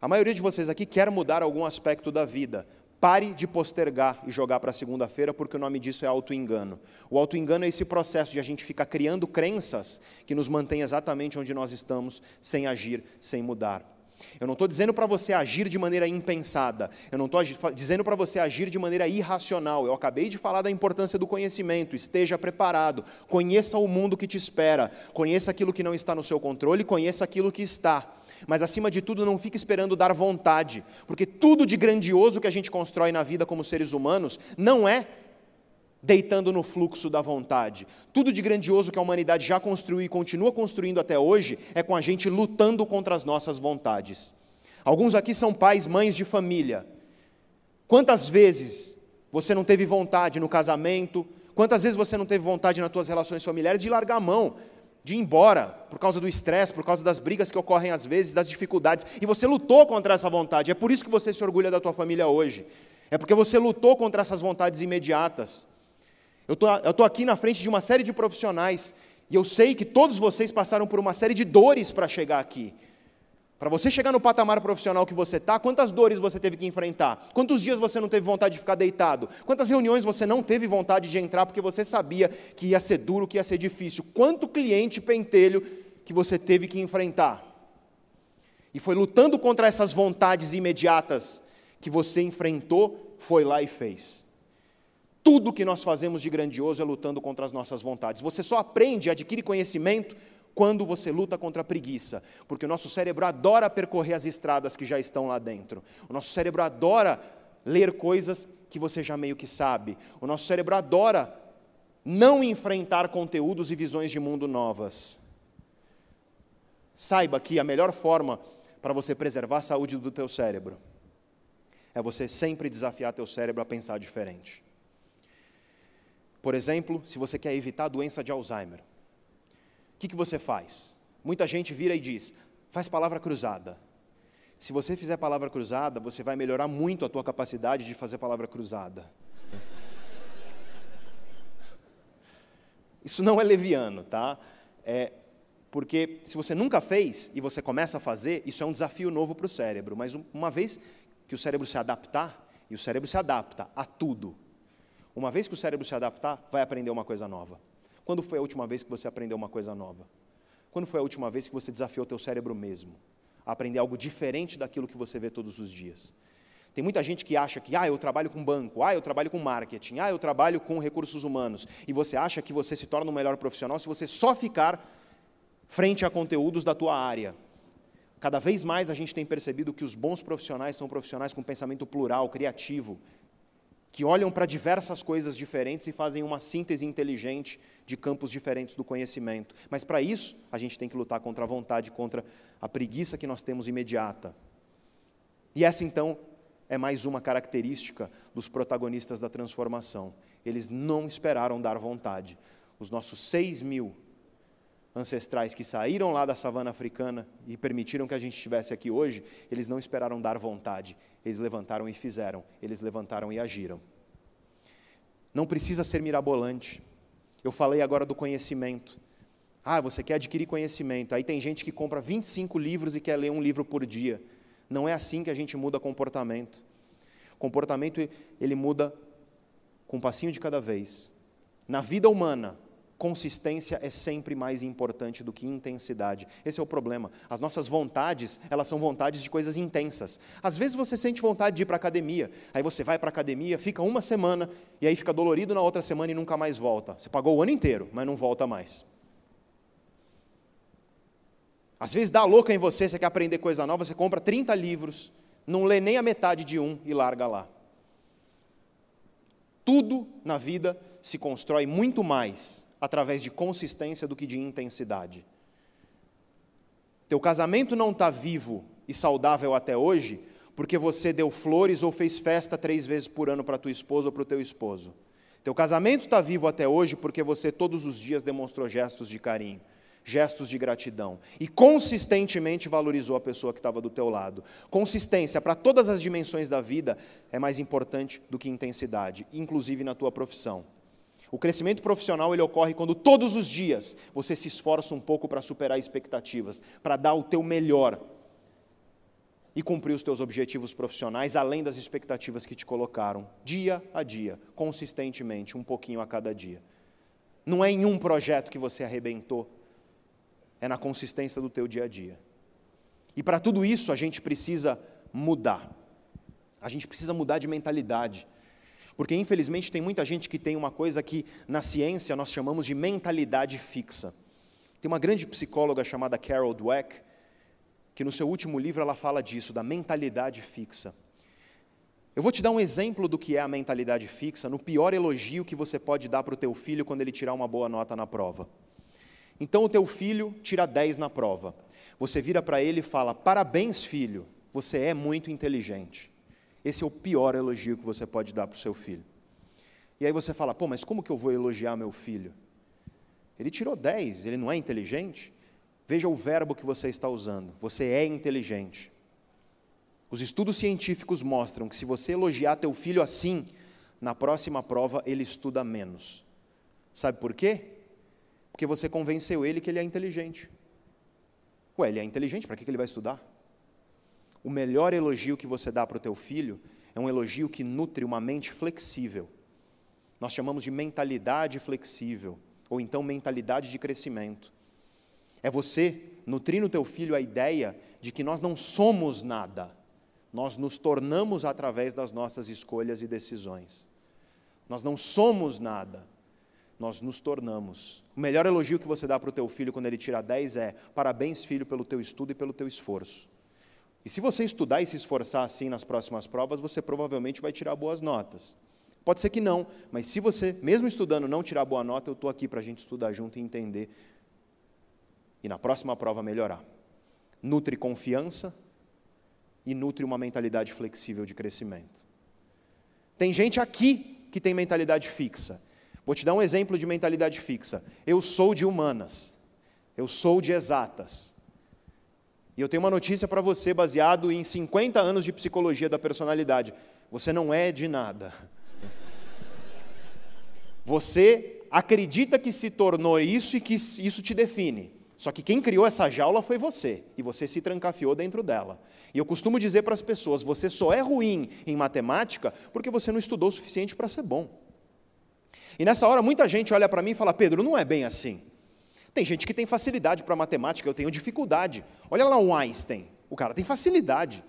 a maioria de vocês aqui quer mudar algum aspecto da vida. Pare de postergar e jogar para segunda-feira, porque o nome disso é auto-engano. O auto-engano é esse processo de a gente ficar criando crenças que nos mantém exatamente onde nós estamos, sem agir, sem mudar. Eu não estou dizendo para você agir de maneira impensada. Eu não estou dizendo para você agir de maneira irracional. Eu acabei de falar da importância do conhecimento. Esteja preparado. Conheça o mundo que te espera. Conheça aquilo que não está no seu controle. Conheça aquilo que está. Mas acima de tudo, não fique esperando dar vontade, porque tudo de grandioso que a gente constrói na vida como seres humanos não é deitando no fluxo da vontade. Tudo de grandioso que a humanidade já construiu e continua construindo até hoje é com a gente lutando contra as nossas vontades. Alguns aqui são pais, mães de família. Quantas vezes você não teve vontade no casamento? Quantas vezes você não teve vontade nas suas relações familiares de largar a mão, de ir embora por causa do estresse, por causa das brigas que ocorrem às vezes, das dificuldades, e você lutou contra essa vontade. É por isso que você se orgulha da tua família hoje. É porque você lutou contra essas vontades imediatas. Eu estou aqui na frente de uma série de profissionais e eu sei que todos vocês passaram por uma série de dores para chegar aqui. Para você chegar no patamar profissional que você está, quantas dores você teve que enfrentar? Quantos dias você não teve vontade de ficar deitado? Quantas reuniões você não teve vontade de entrar porque você sabia que ia ser duro, que ia ser difícil? Quanto cliente pentelho que você teve que enfrentar? E foi lutando contra essas vontades imediatas que você enfrentou, foi lá e fez. Tudo que nós fazemos de grandioso é lutando contra as nossas vontades. Você só aprende e adquire conhecimento quando você luta contra a preguiça, porque o nosso cérebro adora percorrer as estradas que já estão lá dentro. O nosso cérebro adora ler coisas que você já meio que sabe. O nosso cérebro adora não enfrentar conteúdos e visões de mundo novas. Saiba que a melhor forma para você preservar a saúde do teu cérebro é você sempre desafiar teu cérebro a pensar diferente. Por exemplo, se você quer evitar a doença de Alzheimer, o que, que você faz? Muita gente vira e diz: faz palavra cruzada. Se você fizer palavra cruzada, você vai melhorar muito a tua capacidade de fazer palavra cruzada. Isso não é leviano, tá? É porque se você nunca fez e você começa a fazer, isso é um desafio novo para o cérebro. Mas uma vez que o cérebro se adaptar, e o cérebro se adapta a tudo, uma vez que o cérebro se adaptar, vai aprender uma coisa nova. Quando foi a última vez que você aprendeu uma coisa nova? Quando foi a última vez que você desafiou teu cérebro mesmo? A aprender algo diferente daquilo que você vê todos os dias? Tem muita gente que acha que, ah, eu trabalho com banco, ah, eu trabalho com marketing, ah, eu trabalho com recursos humanos. E você acha que você se torna um melhor profissional se você só ficar frente a conteúdos da tua área. Cada vez mais a gente tem percebido que os bons profissionais são profissionais com pensamento plural, criativo, que olham para diversas coisas diferentes e fazem uma síntese inteligente de campos diferentes do conhecimento. Mas para isso, a gente tem que lutar contra a vontade, contra a preguiça que nós temos imediata. E essa então é mais uma característica dos protagonistas da transformação. Eles não esperaram dar vontade. Os nossos seis mil ancestrais que saíram lá da savana africana e permitiram que a gente estivesse aqui hoje, eles não esperaram dar vontade, eles levantaram e fizeram, eles levantaram e agiram. Não precisa ser mirabolante. Eu falei agora do conhecimento. Ah, você quer adquirir conhecimento. Aí tem gente que compra 25 livros e quer ler um livro por dia. Não é assim que a gente muda comportamento. Comportamento ele muda com um passinho de cada vez. Na vida humana, consistência é sempre mais importante do que intensidade. Esse é o problema. As nossas vontades, elas são vontades de coisas intensas. Às vezes você sente vontade de ir para a academia, aí você vai para a academia, fica uma semana e aí fica dolorido na outra semana e nunca mais volta. Você pagou o ano inteiro, mas não volta mais. Às vezes dá louca em você, você quer aprender coisa nova, você compra 30 livros, não lê nem a metade de um e larga lá. Tudo na vida se constrói muito mais através de consistência do que de intensidade. Teu casamento não está vivo e saudável até hoje porque você deu flores ou fez festa três vezes por ano para tua esposa ou para o teu esposo. Teu casamento está vivo até hoje porque você todos os dias demonstrou gestos de carinho gestos de gratidão e consistentemente valorizou a pessoa que estava do teu lado. Consistência para todas as dimensões da vida é mais importante do que intensidade, inclusive na tua profissão. O crescimento profissional ele ocorre quando todos os dias você se esforça um pouco para superar expectativas, para dar o teu melhor e cumprir os teus objetivos profissionais além das expectativas que te colocaram, dia a dia, consistentemente, um pouquinho a cada dia. Não é em um projeto que você arrebentou, é na consistência do teu dia a dia. E para tudo isso a gente precisa mudar. A gente precisa mudar de mentalidade. Porque infelizmente tem muita gente que tem uma coisa que na ciência nós chamamos de mentalidade fixa. Tem uma grande psicóloga chamada Carol Dweck, que no seu último livro ela fala disso, da mentalidade fixa. Eu vou te dar um exemplo do que é a mentalidade fixa, no pior elogio que você pode dar para o teu filho quando ele tirar uma boa nota na prova. Então o teu filho tira 10 na prova. Você vira para ele e fala: Parabéns, filho, você é muito inteligente. Esse é o pior elogio que você pode dar para o seu filho. E aí você fala: Pô, mas como que eu vou elogiar meu filho? Ele tirou 10, ele não é inteligente? Veja o verbo que você está usando. Você é inteligente. Os estudos científicos mostram que se você elogiar teu filho assim, na próxima prova ele estuda menos. Sabe por quê? Porque você convenceu ele que ele é inteligente. Ué, ele é inteligente, para que ele vai estudar? O melhor elogio que você dá para o teu filho é um elogio que nutre uma mente flexível. Nós chamamos de mentalidade flexível, ou então mentalidade de crescimento. É você nutrir no teu filho a ideia de que nós não somos nada, nós nos tornamos através das nossas escolhas e decisões. Nós não somos nada, nós nos tornamos. O melhor elogio que você dá para o teu filho quando ele tira 10 é: parabéns, filho, pelo teu estudo e pelo teu esforço. E se você estudar e se esforçar assim nas próximas provas, você provavelmente vai tirar boas notas. Pode ser que não, mas se você, mesmo estudando, não tirar boa nota, eu estou aqui para a gente estudar junto e entender. E na próxima prova melhorar. Nutre confiança e nutre uma mentalidade flexível de crescimento. Tem gente aqui que tem mentalidade fixa Vou te dar um exemplo de mentalidade fixa. Eu sou de humanas. Eu sou de exatas. E eu tenho uma notícia para você baseado em 50 anos de psicologia da personalidade. Você não é de nada. Você acredita que se tornou isso e que isso te define. Só que quem criou essa jaula foi você, e você se trancafiou dentro dela. E eu costumo dizer para as pessoas: você só é ruim em matemática porque você não estudou o suficiente para ser bom. E nessa hora muita gente olha para mim e fala: Pedro, não é bem assim. Tem gente que tem facilidade para matemática, eu tenho dificuldade. Olha lá o Einstein, o cara tem facilidade.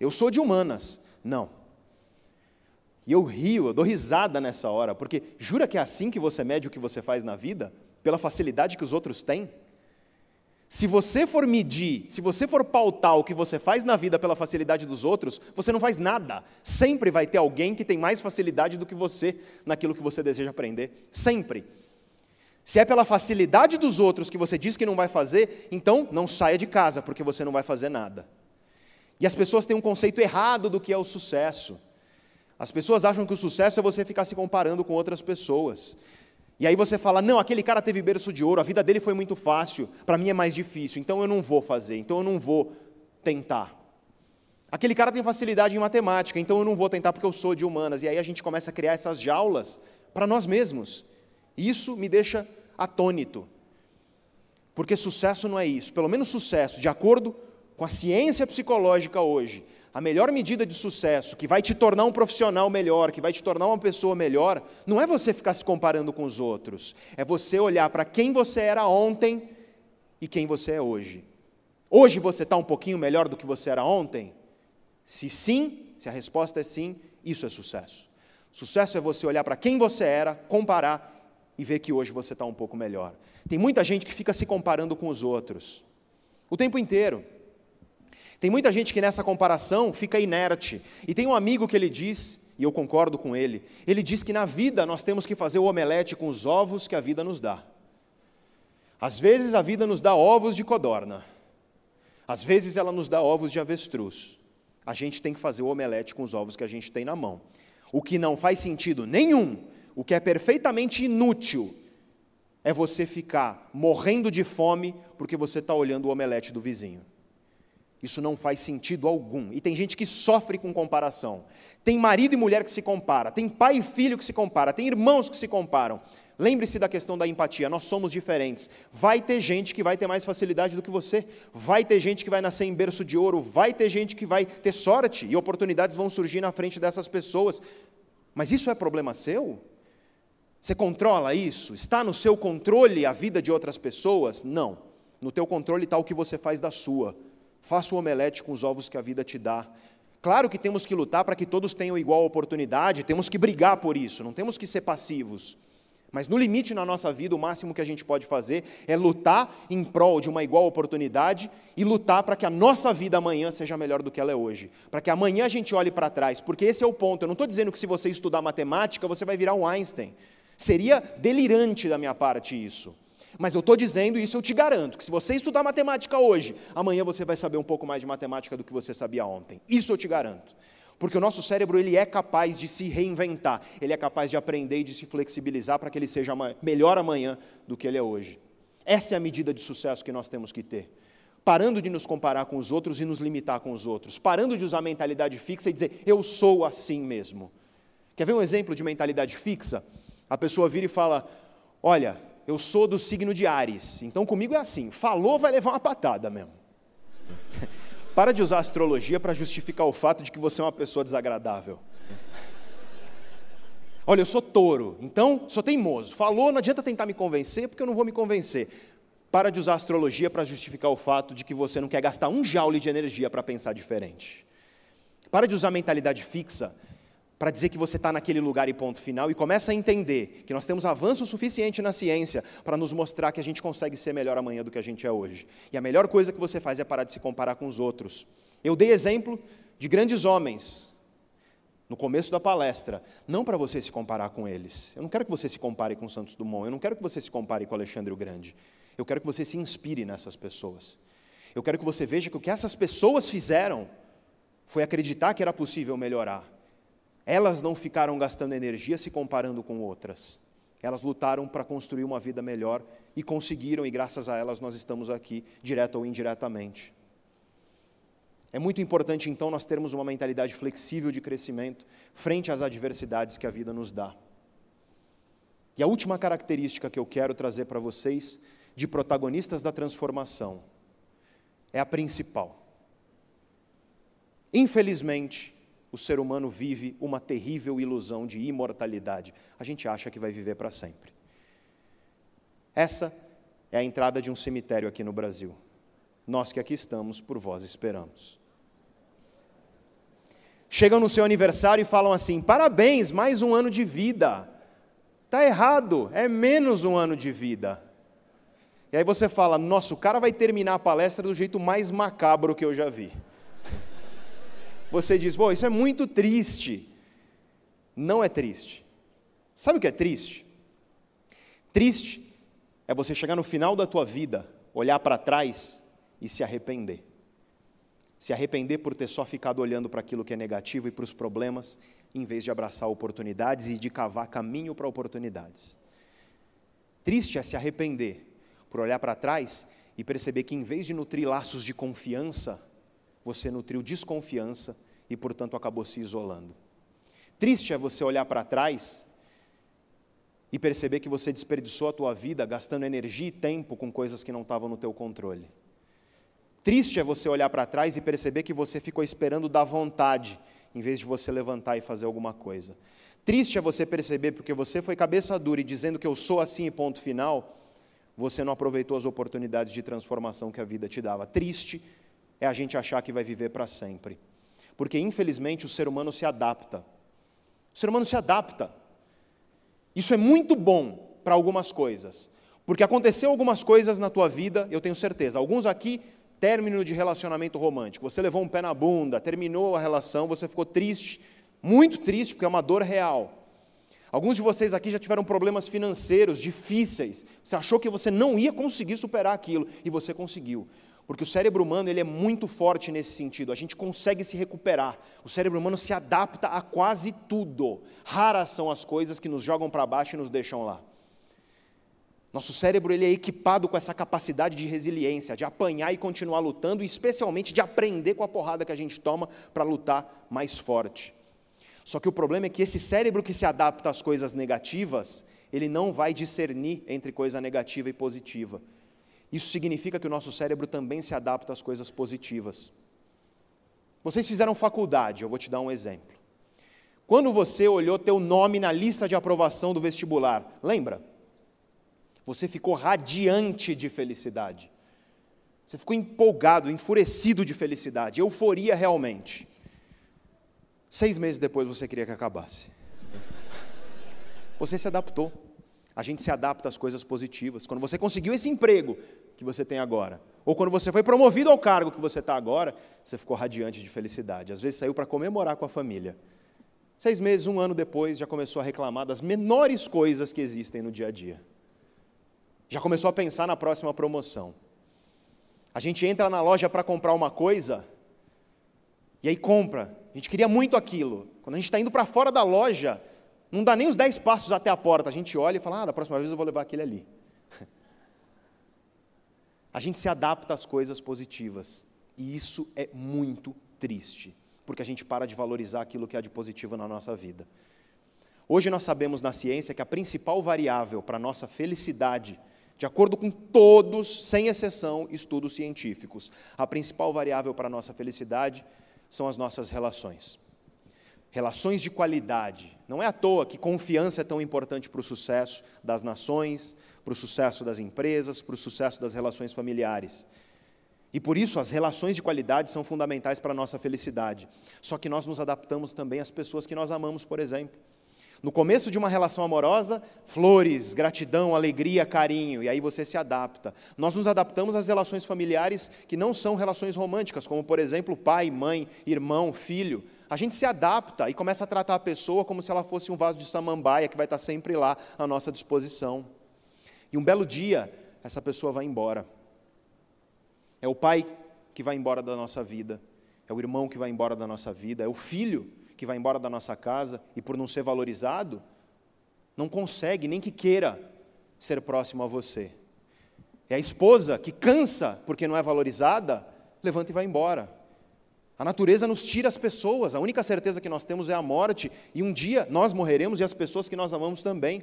Eu sou de humanas. Não. E eu rio, eu dou risada nessa hora, porque jura que é assim que você mede o que você faz na vida? Pela facilidade que os outros têm? Se você for medir, se você for pautar o que você faz na vida pela facilidade dos outros, você não faz nada. Sempre vai ter alguém que tem mais facilidade do que você naquilo que você deseja aprender. Sempre. Se é pela facilidade dos outros que você diz que não vai fazer, então não saia de casa, porque você não vai fazer nada. E as pessoas têm um conceito errado do que é o sucesso. As pessoas acham que o sucesso é você ficar se comparando com outras pessoas. E aí você fala: não, aquele cara teve berço de ouro, a vida dele foi muito fácil, para mim é mais difícil, então eu não vou fazer, então eu não vou tentar. Aquele cara tem facilidade em matemática, então eu não vou tentar porque eu sou de humanas. E aí a gente começa a criar essas jaulas para nós mesmos. Isso me deixa atônito. Porque sucesso não é isso. Pelo menos sucesso, de acordo com a ciência psicológica hoje, a melhor medida de sucesso, que vai te tornar um profissional melhor, que vai te tornar uma pessoa melhor, não é você ficar se comparando com os outros, é você olhar para quem você era ontem e quem você é hoje. Hoje você está um pouquinho melhor do que você era ontem? Se sim, se a resposta é sim, isso é sucesso. Sucesso é você olhar para quem você era, comparar e ver que hoje você está um pouco melhor. Tem muita gente que fica se comparando com os outros o tempo inteiro. Tem muita gente que nessa comparação fica inerte. E tem um amigo que ele diz, e eu concordo com ele, ele diz que na vida nós temos que fazer o omelete com os ovos que a vida nos dá. Às vezes a vida nos dá ovos de codorna. Às vezes ela nos dá ovos de avestruz. A gente tem que fazer o omelete com os ovos que a gente tem na mão. O que não faz sentido nenhum, o que é perfeitamente inútil, é você ficar morrendo de fome porque você está olhando o omelete do vizinho. Isso não faz sentido algum. E tem gente que sofre com comparação. Tem marido e mulher que se compara, tem pai e filho que se compara, tem irmãos que se comparam. Lembre-se da questão da empatia, nós somos diferentes. Vai ter gente que vai ter mais facilidade do que você, vai ter gente que vai nascer em berço de ouro, vai ter gente que vai ter sorte e oportunidades vão surgir na frente dessas pessoas. Mas isso é problema seu? Você controla isso? Está no seu controle a vida de outras pessoas? Não. No teu controle está o que você faz da sua. Faça o omelete com os ovos que a vida te dá. Claro que temos que lutar para que todos tenham igual oportunidade, temos que brigar por isso, não temos que ser passivos. Mas no limite na nossa vida, o máximo que a gente pode fazer é lutar em prol de uma igual oportunidade e lutar para que a nossa vida amanhã seja melhor do que ela é hoje. Para que amanhã a gente olhe para trás, porque esse é o ponto. Eu não estou dizendo que se você estudar matemática, você vai virar um Einstein. Seria delirante da minha parte isso. Mas eu estou dizendo isso, eu te garanto, que se você estudar matemática hoje, amanhã você vai saber um pouco mais de matemática do que você sabia ontem. Isso eu te garanto. Porque o nosso cérebro ele é capaz de se reinventar, ele é capaz de aprender e de se flexibilizar para que ele seja melhor amanhã do que ele é hoje. Essa é a medida de sucesso que nós temos que ter. Parando de nos comparar com os outros e nos limitar com os outros. Parando de usar mentalidade fixa e dizer, eu sou assim mesmo. Quer ver um exemplo de mentalidade fixa? A pessoa vira e fala: Olha, eu sou do signo de Ares, então comigo é assim: falou, vai levar uma patada mesmo. Para de usar astrologia para justificar o fato de que você é uma pessoa desagradável. Olha, eu sou touro, então sou teimoso. Falou, não adianta tentar me convencer, porque eu não vou me convencer. Para de usar astrologia para justificar o fato de que você não quer gastar um joule de energia para pensar diferente. Para de usar mentalidade fixa para dizer que você está naquele lugar e ponto final, e começa a entender que nós temos avanço suficiente na ciência para nos mostrar que a gente consegue ser melhor amanhã do que a gente é hoje. E a melhor coisa que você faz é parar de se comparar com os outros. Eu dei exemplo de grandes homens no começo da palestra, não para você se comparar com eles. Eu não quero que você se compare com Santos Dumont, eu não quero que você se compare com Alexandre o Grande. Eu quero que você se inspire nessas pessoas. Eu quero que você veja que o que essas pessoas fizeram foi acreditar que era possível melhorar. Elas não ficaram gastando energia se comparando com outras. Elas lutaram para construir uma vida melhor e conseguiram, e graças a elas nós estamos aqui, direto ou indiretamente. É muito importante, então, nós termos uma mentalidade flexível de crescimento frente às adversidades que a vida nos dá. E a última característica que eu quero trazer para vocês de protagonistas da transformação é a principal. Infelizmente, o ser humano vive uma terrível ilusão de imortalidade. A gente acha que vai viver para sempre. Essa é a entrada de um cemitério aqui no Brasil. Nós que aqui estamos, por vós esperamos. chegam no seu aniversário e falam assim: parabéns, mais um ano de vida. Está errado, é menos um ano de vida. E aí você fala: nossa, o cara vai terminar a palestra do jeito mais macabro que eu já vi. Você diz: pô, isso é muito triste. Não é triste. Sabe o que é triste? Triste é você chegar no final da tua vida, olhar para trás e se arrepender. Se arrepender por ter só ficado olhando para aquilo que é negativo e para os problemas, em vez de abraçar oportunidades e de cavar caminho para oportunidades. Triste é se arrepender por olhar para trás e perceber que, em vez de nutrir laços de confiança, você nutriu desconfiança e, portanto, acabou se isolando. Triste é você olhar para trás e perceber que você desperdiçou a tua vida gastando energia e tempo com coisas que não estavam no teu controle. Triste é você olhar para trás e perceber que você ficou esperando da vontade, em vez de você levantar e fazer alguma coisa. Triste é você perceber porque você foi cabeça dura e dizendo que eu sou assim e ponto final, você não aproveitou as oportunidades de transformação que a vida te dava. Triste é a gente achar que vai viver para sempre. Porque infelizmente o ser humano se adapta. O ser humano se adapta. Isso é muito bom para algumas coisas, porque aconteceu algumas coisas na tua vida, eu tenho certeza. Alguns aqui, término de relacionamento romântico. Você levou um pé na bunda, terminou a relação, você ficou triste, muito triste, porque é uma dor real. Alguns de vocês aqui já tiveram problemas financeiros difíceis. Você achou que você não ia conseguir superar aquilo e você conseguiu. Porque o cérebro humano ele é muito forte nesse sentido, a gente consegue se recuperar. O cérebro humano se adapta a quase tudo. Raras são as coisas que nos jogam para baixo e nos deixam lá. Nosso cérebro ele é equipado com essa capacidade de resiliência, de apanhar e continuar lutando, e especialmente de aprender com a porrada que a gente toma para lutar mais forte. Só que o problema é que esse cérebro que se adapta às coisas negativas, ele não vai discernir entre coisa negativa e positiva. Isso significa que o nosso cérebro também se adapta às coisas positivas. Vocês fizeram faculdade, eu vou te dar um exemplo. Quando você olhou teu nome na lista de aprovação do vestibular, lembra? Você ficou radiante de felicidade. Você ficou empolgado, enfurecido de felicidade, euforia realmente. Seis meses depois você queria que acabasse. Você se adaptou. A gente se adapta às coisas positivas. Quando você conseguiu esse emprego que você tem agora, ou quando você foi promovido ao cargo que você está agora, você ficou radiante de felicidade. Às vezes saiu para comemorar com a família. Seis meses, um ano depois, já começou a reclamar das menores coisas que existem no dia a dia. Já começou a pensar na próxima promoção. A gente entra na loja para comprar uma coisa, e aí compra. A gente queria muito aquilo. Quando a gente está indo para fora da loja, não dá nem os dez passos até a porta. A gente olha e fala, ah, da próxima vez eu vou levar aquele ali. A gente se adapta às coisas positivas. E isso é muito triste, porque a gente para de valorizar aquilo que há de positivo na nossa vida. Hoje nós sabemos na ciência que a principal variável para a nossa felicidade, de acordo com todos, sem exceção, estudos científicos, a principal variável para a nossa felicidade são as nossas relações relações de qualidade. Não é à toa que confiança é tão importante para o sucesso das nações, para o sucesso das empresas, para o sucesso das relações familiares. E por isso as relações de qualidade são fundamentais para a nossa felicidade. Só que nós nos adaptamos também às pessoas que nós amamos, por exemplo. No começo de uma relação amorosa, flores, gratidão, alegria, carinho, e aí você se adapta. Nós nos adaptamos às relações familiares que não são relações românticas, como por exemplo pai, mãe, irmão, filho. A gente se adapta e começa a tratar a pessoa como se ela fosse um vaso de samambaia que vai estar sempre lá à nossa disposição. E um belo dia, essa pessoa vai embora. É o pai que vai embora da nossa vida, é o irmão que vai embora da nossa vida, é o filho que vai embora da nossa casa e, por não ser valorizado, não consegue, nem que queira, ser próximo a você. É a esposa que cansa porque não é valorizada, levanta e vai embora. A natureza nos tira as pessoas, a única certeza que nós temos é a morte, e um dia nós morreremos e as pessoas que nós amamos também.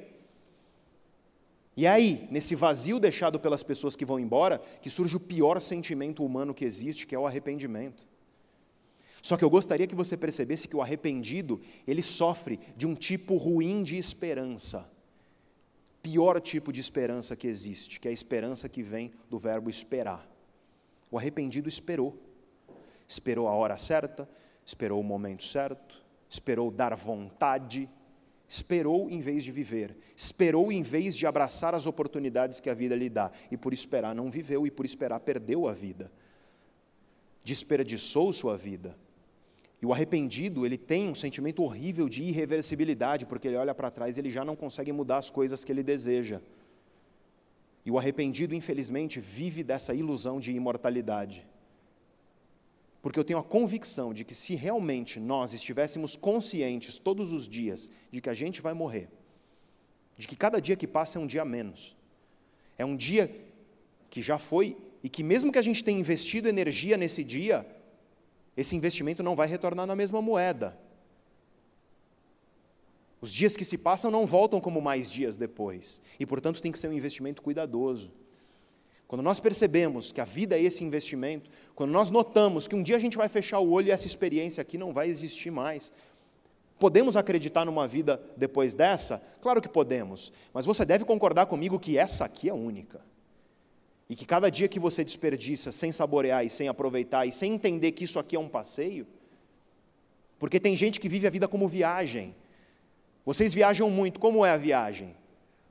E aí, nesse vazio deixado pelas pessoas que vão embora, que surge o pior sentimento humano que existe, que é o arrependimento. Só que eu gostaria que você percebesse que o arrependido, ele sofre de um tipo ruim de esperança. Pior tipo de esperança que existe, que é a esperança que vem do verbo esperar. O arrependido esperou esperou a hora certa, esperou o momento certo, esperou dar vontade, esperou em vez de viver, esperou em vez de abraçar as oportunidades que a vida lhe dá, e por esperar não viveu, e por esperar perdeu a vida, desperdiçou sua vida. E o arrependido, ele tem um sentimento horrível de irreversibilidade, porque ele olha para trás e ele já não consegue mudar as coisas que ele deseja. E o arrependido, infelizmente, vive dessa ilusão de imortalidade. Porque eu tenho a convicção de que se realmente nós estivéssemos conscientes todos os dias de que a gente vai morrer, de que cada dia que passa é um dia menos, é um dia que já foi e que mesmo que a gente tenha investido energia nesse dia, esse investimento não vai retornar na mesma moeda. Os dias que se passam não voltam como mais dias depois, e portanto tem que ser um investimento cuidadoso. Quando nós percebemos que a vida é esse investimento, quando nós notamos que um dia a gente vai fechar o olho e essa experiência aqui não vai existir mais, podemos acreditar numa vida depois dessa? Claro que podemos, mas você deve concordar comigo que essa aqui é única. E que cada dia que você desperdiça sem saborear e sem aproveitar e sem entender que isso aqui é um passeio, porque tem gente que vive a vida como viagem. Vocês viajam muito, como é a viagem?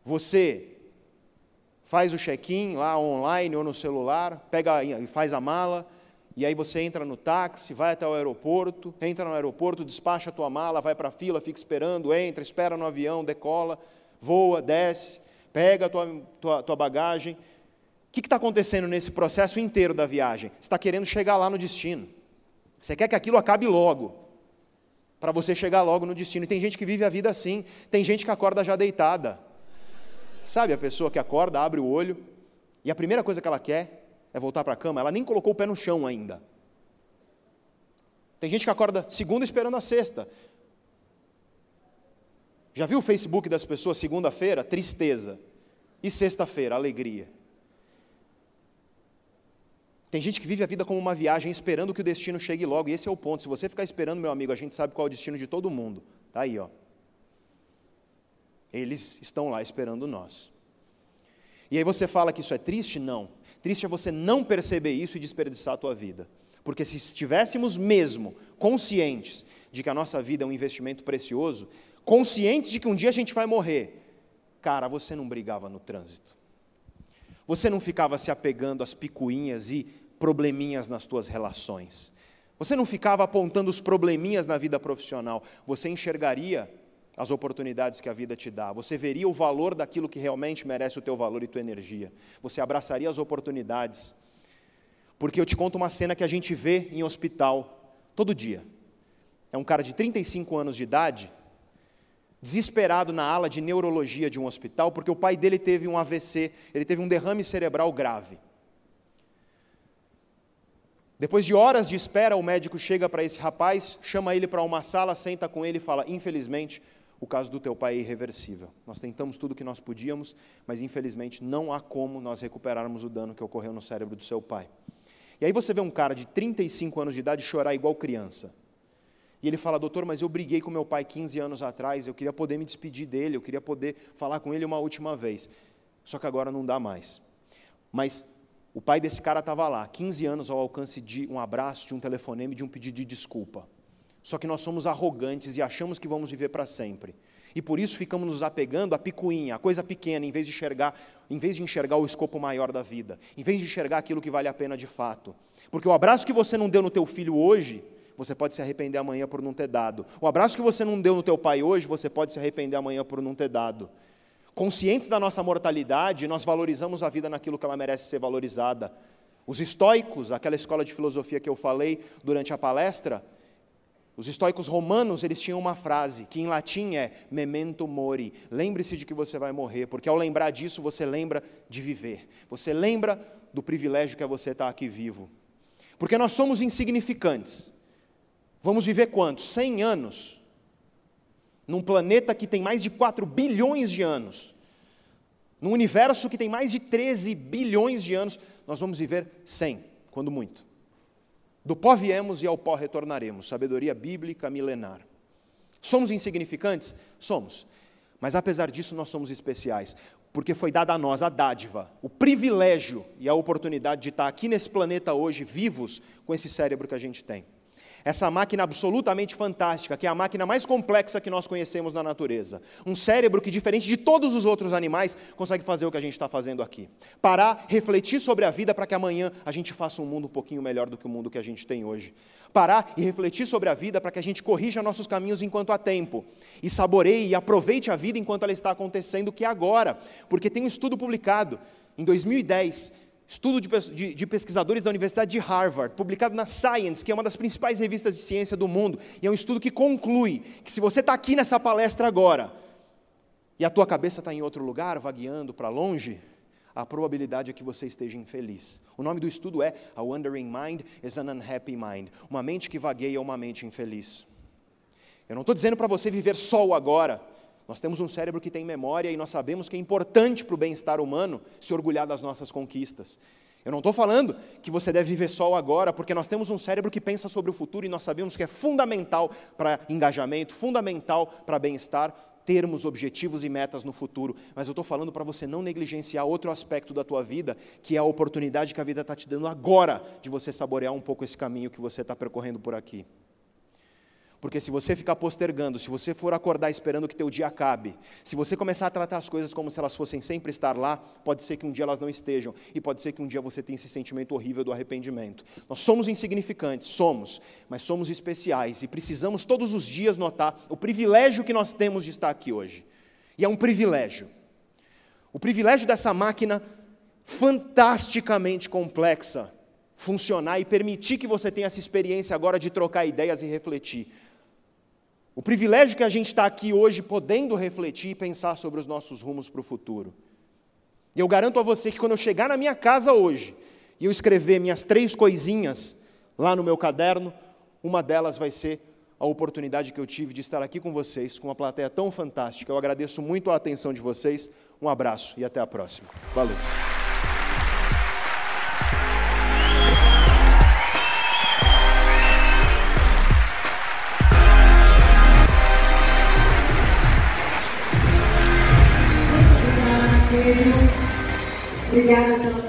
Você faz o check-in lá online ou no celular, pega e faz a mala, e aí você entra no táxi, vai até o aeroporto, entra no aeroporto, despacha a tua mala, vai para a fila, fica esperando, entra, espera no avião, decola, voa, desce, pega a tua, tua, tua bagagem. O que está acontecendo nesse processo inteiro da viagem? Você está querendo chegar lá no destino. Você quer que aquilo acabe logo, para você chegar logo no destino. E tem gente que vive a vida assim, tem gente que acorda já deitada. Sabe a pessoa que acorda, abre o olho e a primeira coisa que ela quer é voltar para a cama, ela nem colocou o pé no chão ainda. Tem gente que acorda segunda esperando a sexta. Já viu o Facebook das pessoas segunda-feira? Tristeza. E sexta-feira, alegria. Tem gente que vive a vida como uma viagem esperando que o destino chegue logo, e esse é o ponto. Se você ficar esperando, meu amigo, a gente sabe qual é o destino de todo mundo. Está aí, ó. Eles estão lá esperando nós. E aí você fala que isso é triste? Não. Triste é você não perceber isso e desperdiçar a tua vida. Porque se estivéssemos mesmo conscientes de que a nossa vida é um investimento precioso, conscientes de que um dia a gente vai morrer, cara, você não brigava no trânsito. Você não ficava se apegando às picuinhas e probleminhas nas tuas relações. Você não ficava apontando os probleminhas na vida profissional. Você enxergaria as oportunidades que a vida te dá, você veria o valor daquilo que realmente merece o teu valor e tua energia, você abraçaria as oportunidades. Porque eu te conto uma cena que a gente vê em hospital todo dia. É um cara de 35 anos de idade, desesperado na ala de neurologia de um hospital, porque o pai dele teve um AVC, ele teve um derrame cerebral grave. Depois de horas de espera, o médico chega para esse rapaz, chama ele para uma sala, senta com ele e fala: Infelizmente, o caso do teu pai é irreversível. Nós tentamos tudo o que nós podíamos, mas infelizmente não há como nós recuperarmos o dano que ocorreu no cérebro do seu pai. E aí você vê um cara de 35 anos de idade chorar igual criança. E ele fala, doutor, mas eu briguei com meu pai 15 anos atrás, eu queria poder me despedir dele, eu queria poder falar com ele uma última vez. Só que agora não dá mais. Mas o pai desse cara estava lá, 15 anos ao alcance de um abraço, de um telefonema, de um pedido de desculpa. Só que nós somos arrogantes e achamos que vamos viver para sempre. E por isso ficamos nos apegando à picuinha, à coisa pequena, em vez de enxergar, em vez de enxergar o escopo maior da vida, em vez de enxergar aquilo que vale a pena de fato. Porque o abraço que você não deu no teu filho hoje, você pode se arrepender amanhã por não ter dado. O abraço que você não deu no teu pai hoje, você pode se arrepender amanhã por não ter dado. Conscientes da nossa mortalidade, nós valorizamos a vida naquilo que ela merece ser valorizada. Os estoicos, aquela escola de filosofia que eu falei durante a palestra, os estoicos romanos, eles tinham uma frase, que em latim é memento mori, lembre-se de que você vai morrer, porque ao lembrar disso, você lembra de viver, você lembra do privilégio que é você estar aqui vivo. Porque nós somos insignificantes. Vamos viver quantos? 100 anos. Num planeta que tem mais de 4 bilhões de anos. Num universo que tem mais de 13 bilhões de anos, nós vamos viver 100, quando muito. Do pó viemos e ao pó retornaremos. Sabedoria bíblica milenar. Somos insignificantes? Somos. Mas apesar disso, nós somos especiais, porque foi dada a nós a dádiva, o privilégio e a oportunidade de estar aqui nesse planeta hoje, vivos, com esse cérebro que a gente tem. Essa máquina absolutamente fantástica, que é a máquina mais complexa que nós conhecemos na natureza. Um cérebro que, diferente de todos os outros animais, consegue fazer o que a gente está fazendo aqui. Parar, refletir sobre a vida para que amanhã a gente faça um mundo um pouquinho melhor do que o mundo que a gente tem hoje. Parar e refletir sobre a vida para que a gente corrija nossos caminhos enquanto há tempo. E saboreie e aproveite a vida enquanto ela está acontecendo, que é agora. Porque tem um estudo publicado em 2010 estudo de, de, de, pesquisadores da Universidade de Harvard, publicado na Science, que é uma das principais revistas de ciência do mundo, e é um estudo que conclui que se você está aqui nessa palestra agora, e a tua cabeça está em outro lugar, vagueando para longe, a probabilidade é que você esteja infeliz. O nome do estudo é A Wandering Mind is an Unhappy Mind. Uma mente que vagueia é uma mente infeliz. Eu não estou dizendo para você viver só o agora, nós temos um cérebro que tem memória e nós sabemos que é importante para o bem-estar humano se orgulhar das nossas conquistas. Eu não estou falando que você deve viver só agora, porque nós temos um cérebro que pensa sobre o futuro e nós sabemos que é fundamental para engajamento, fundamental para bem-estar, termos objetivos e metas no futuro. Mas eu estou falando para você não negligenciar outro aspecto da tua vida, que é a oportunidade que a vida está te dando agora de você saborear um pouco esse caminho que você está percorrendo por aqui. Porque se você ficar postergando, se você for acordar esperando que teu dia acabe, se você começar a tratar as coisas como se elas fossem sempre estar lá, pode ser que um dia elas não estejam e pode ser que um dia você tenha esse sentimento horrível do arrependimento. Nós somos insignificantes, somos, mas somos especiais e precisamos todos os dias notar o privilégio que nós temos de estar aqui hoje. E é um privilégio. O privilégio dessa máquina fantasticamente complexa funcionar e permitir que você tenha essa experiência agora de trocar ideias e refletir. O privilégio que a gente está aqui hoje podendo refletir e pensar sobre os nossos rumos para o futuro. E eu garanto a você que quando eu chegar na minha casa hoje e eu escrever minhas três coisinhas lá no meu caderno, uma delas vai ser a oportunidade que eu tive de estar aqui com vocês, com uma plateia tão fantástica. Eu agradeço muito a atenção de vocês. Um abraço e até a próxima. Valeu. Obrigada pela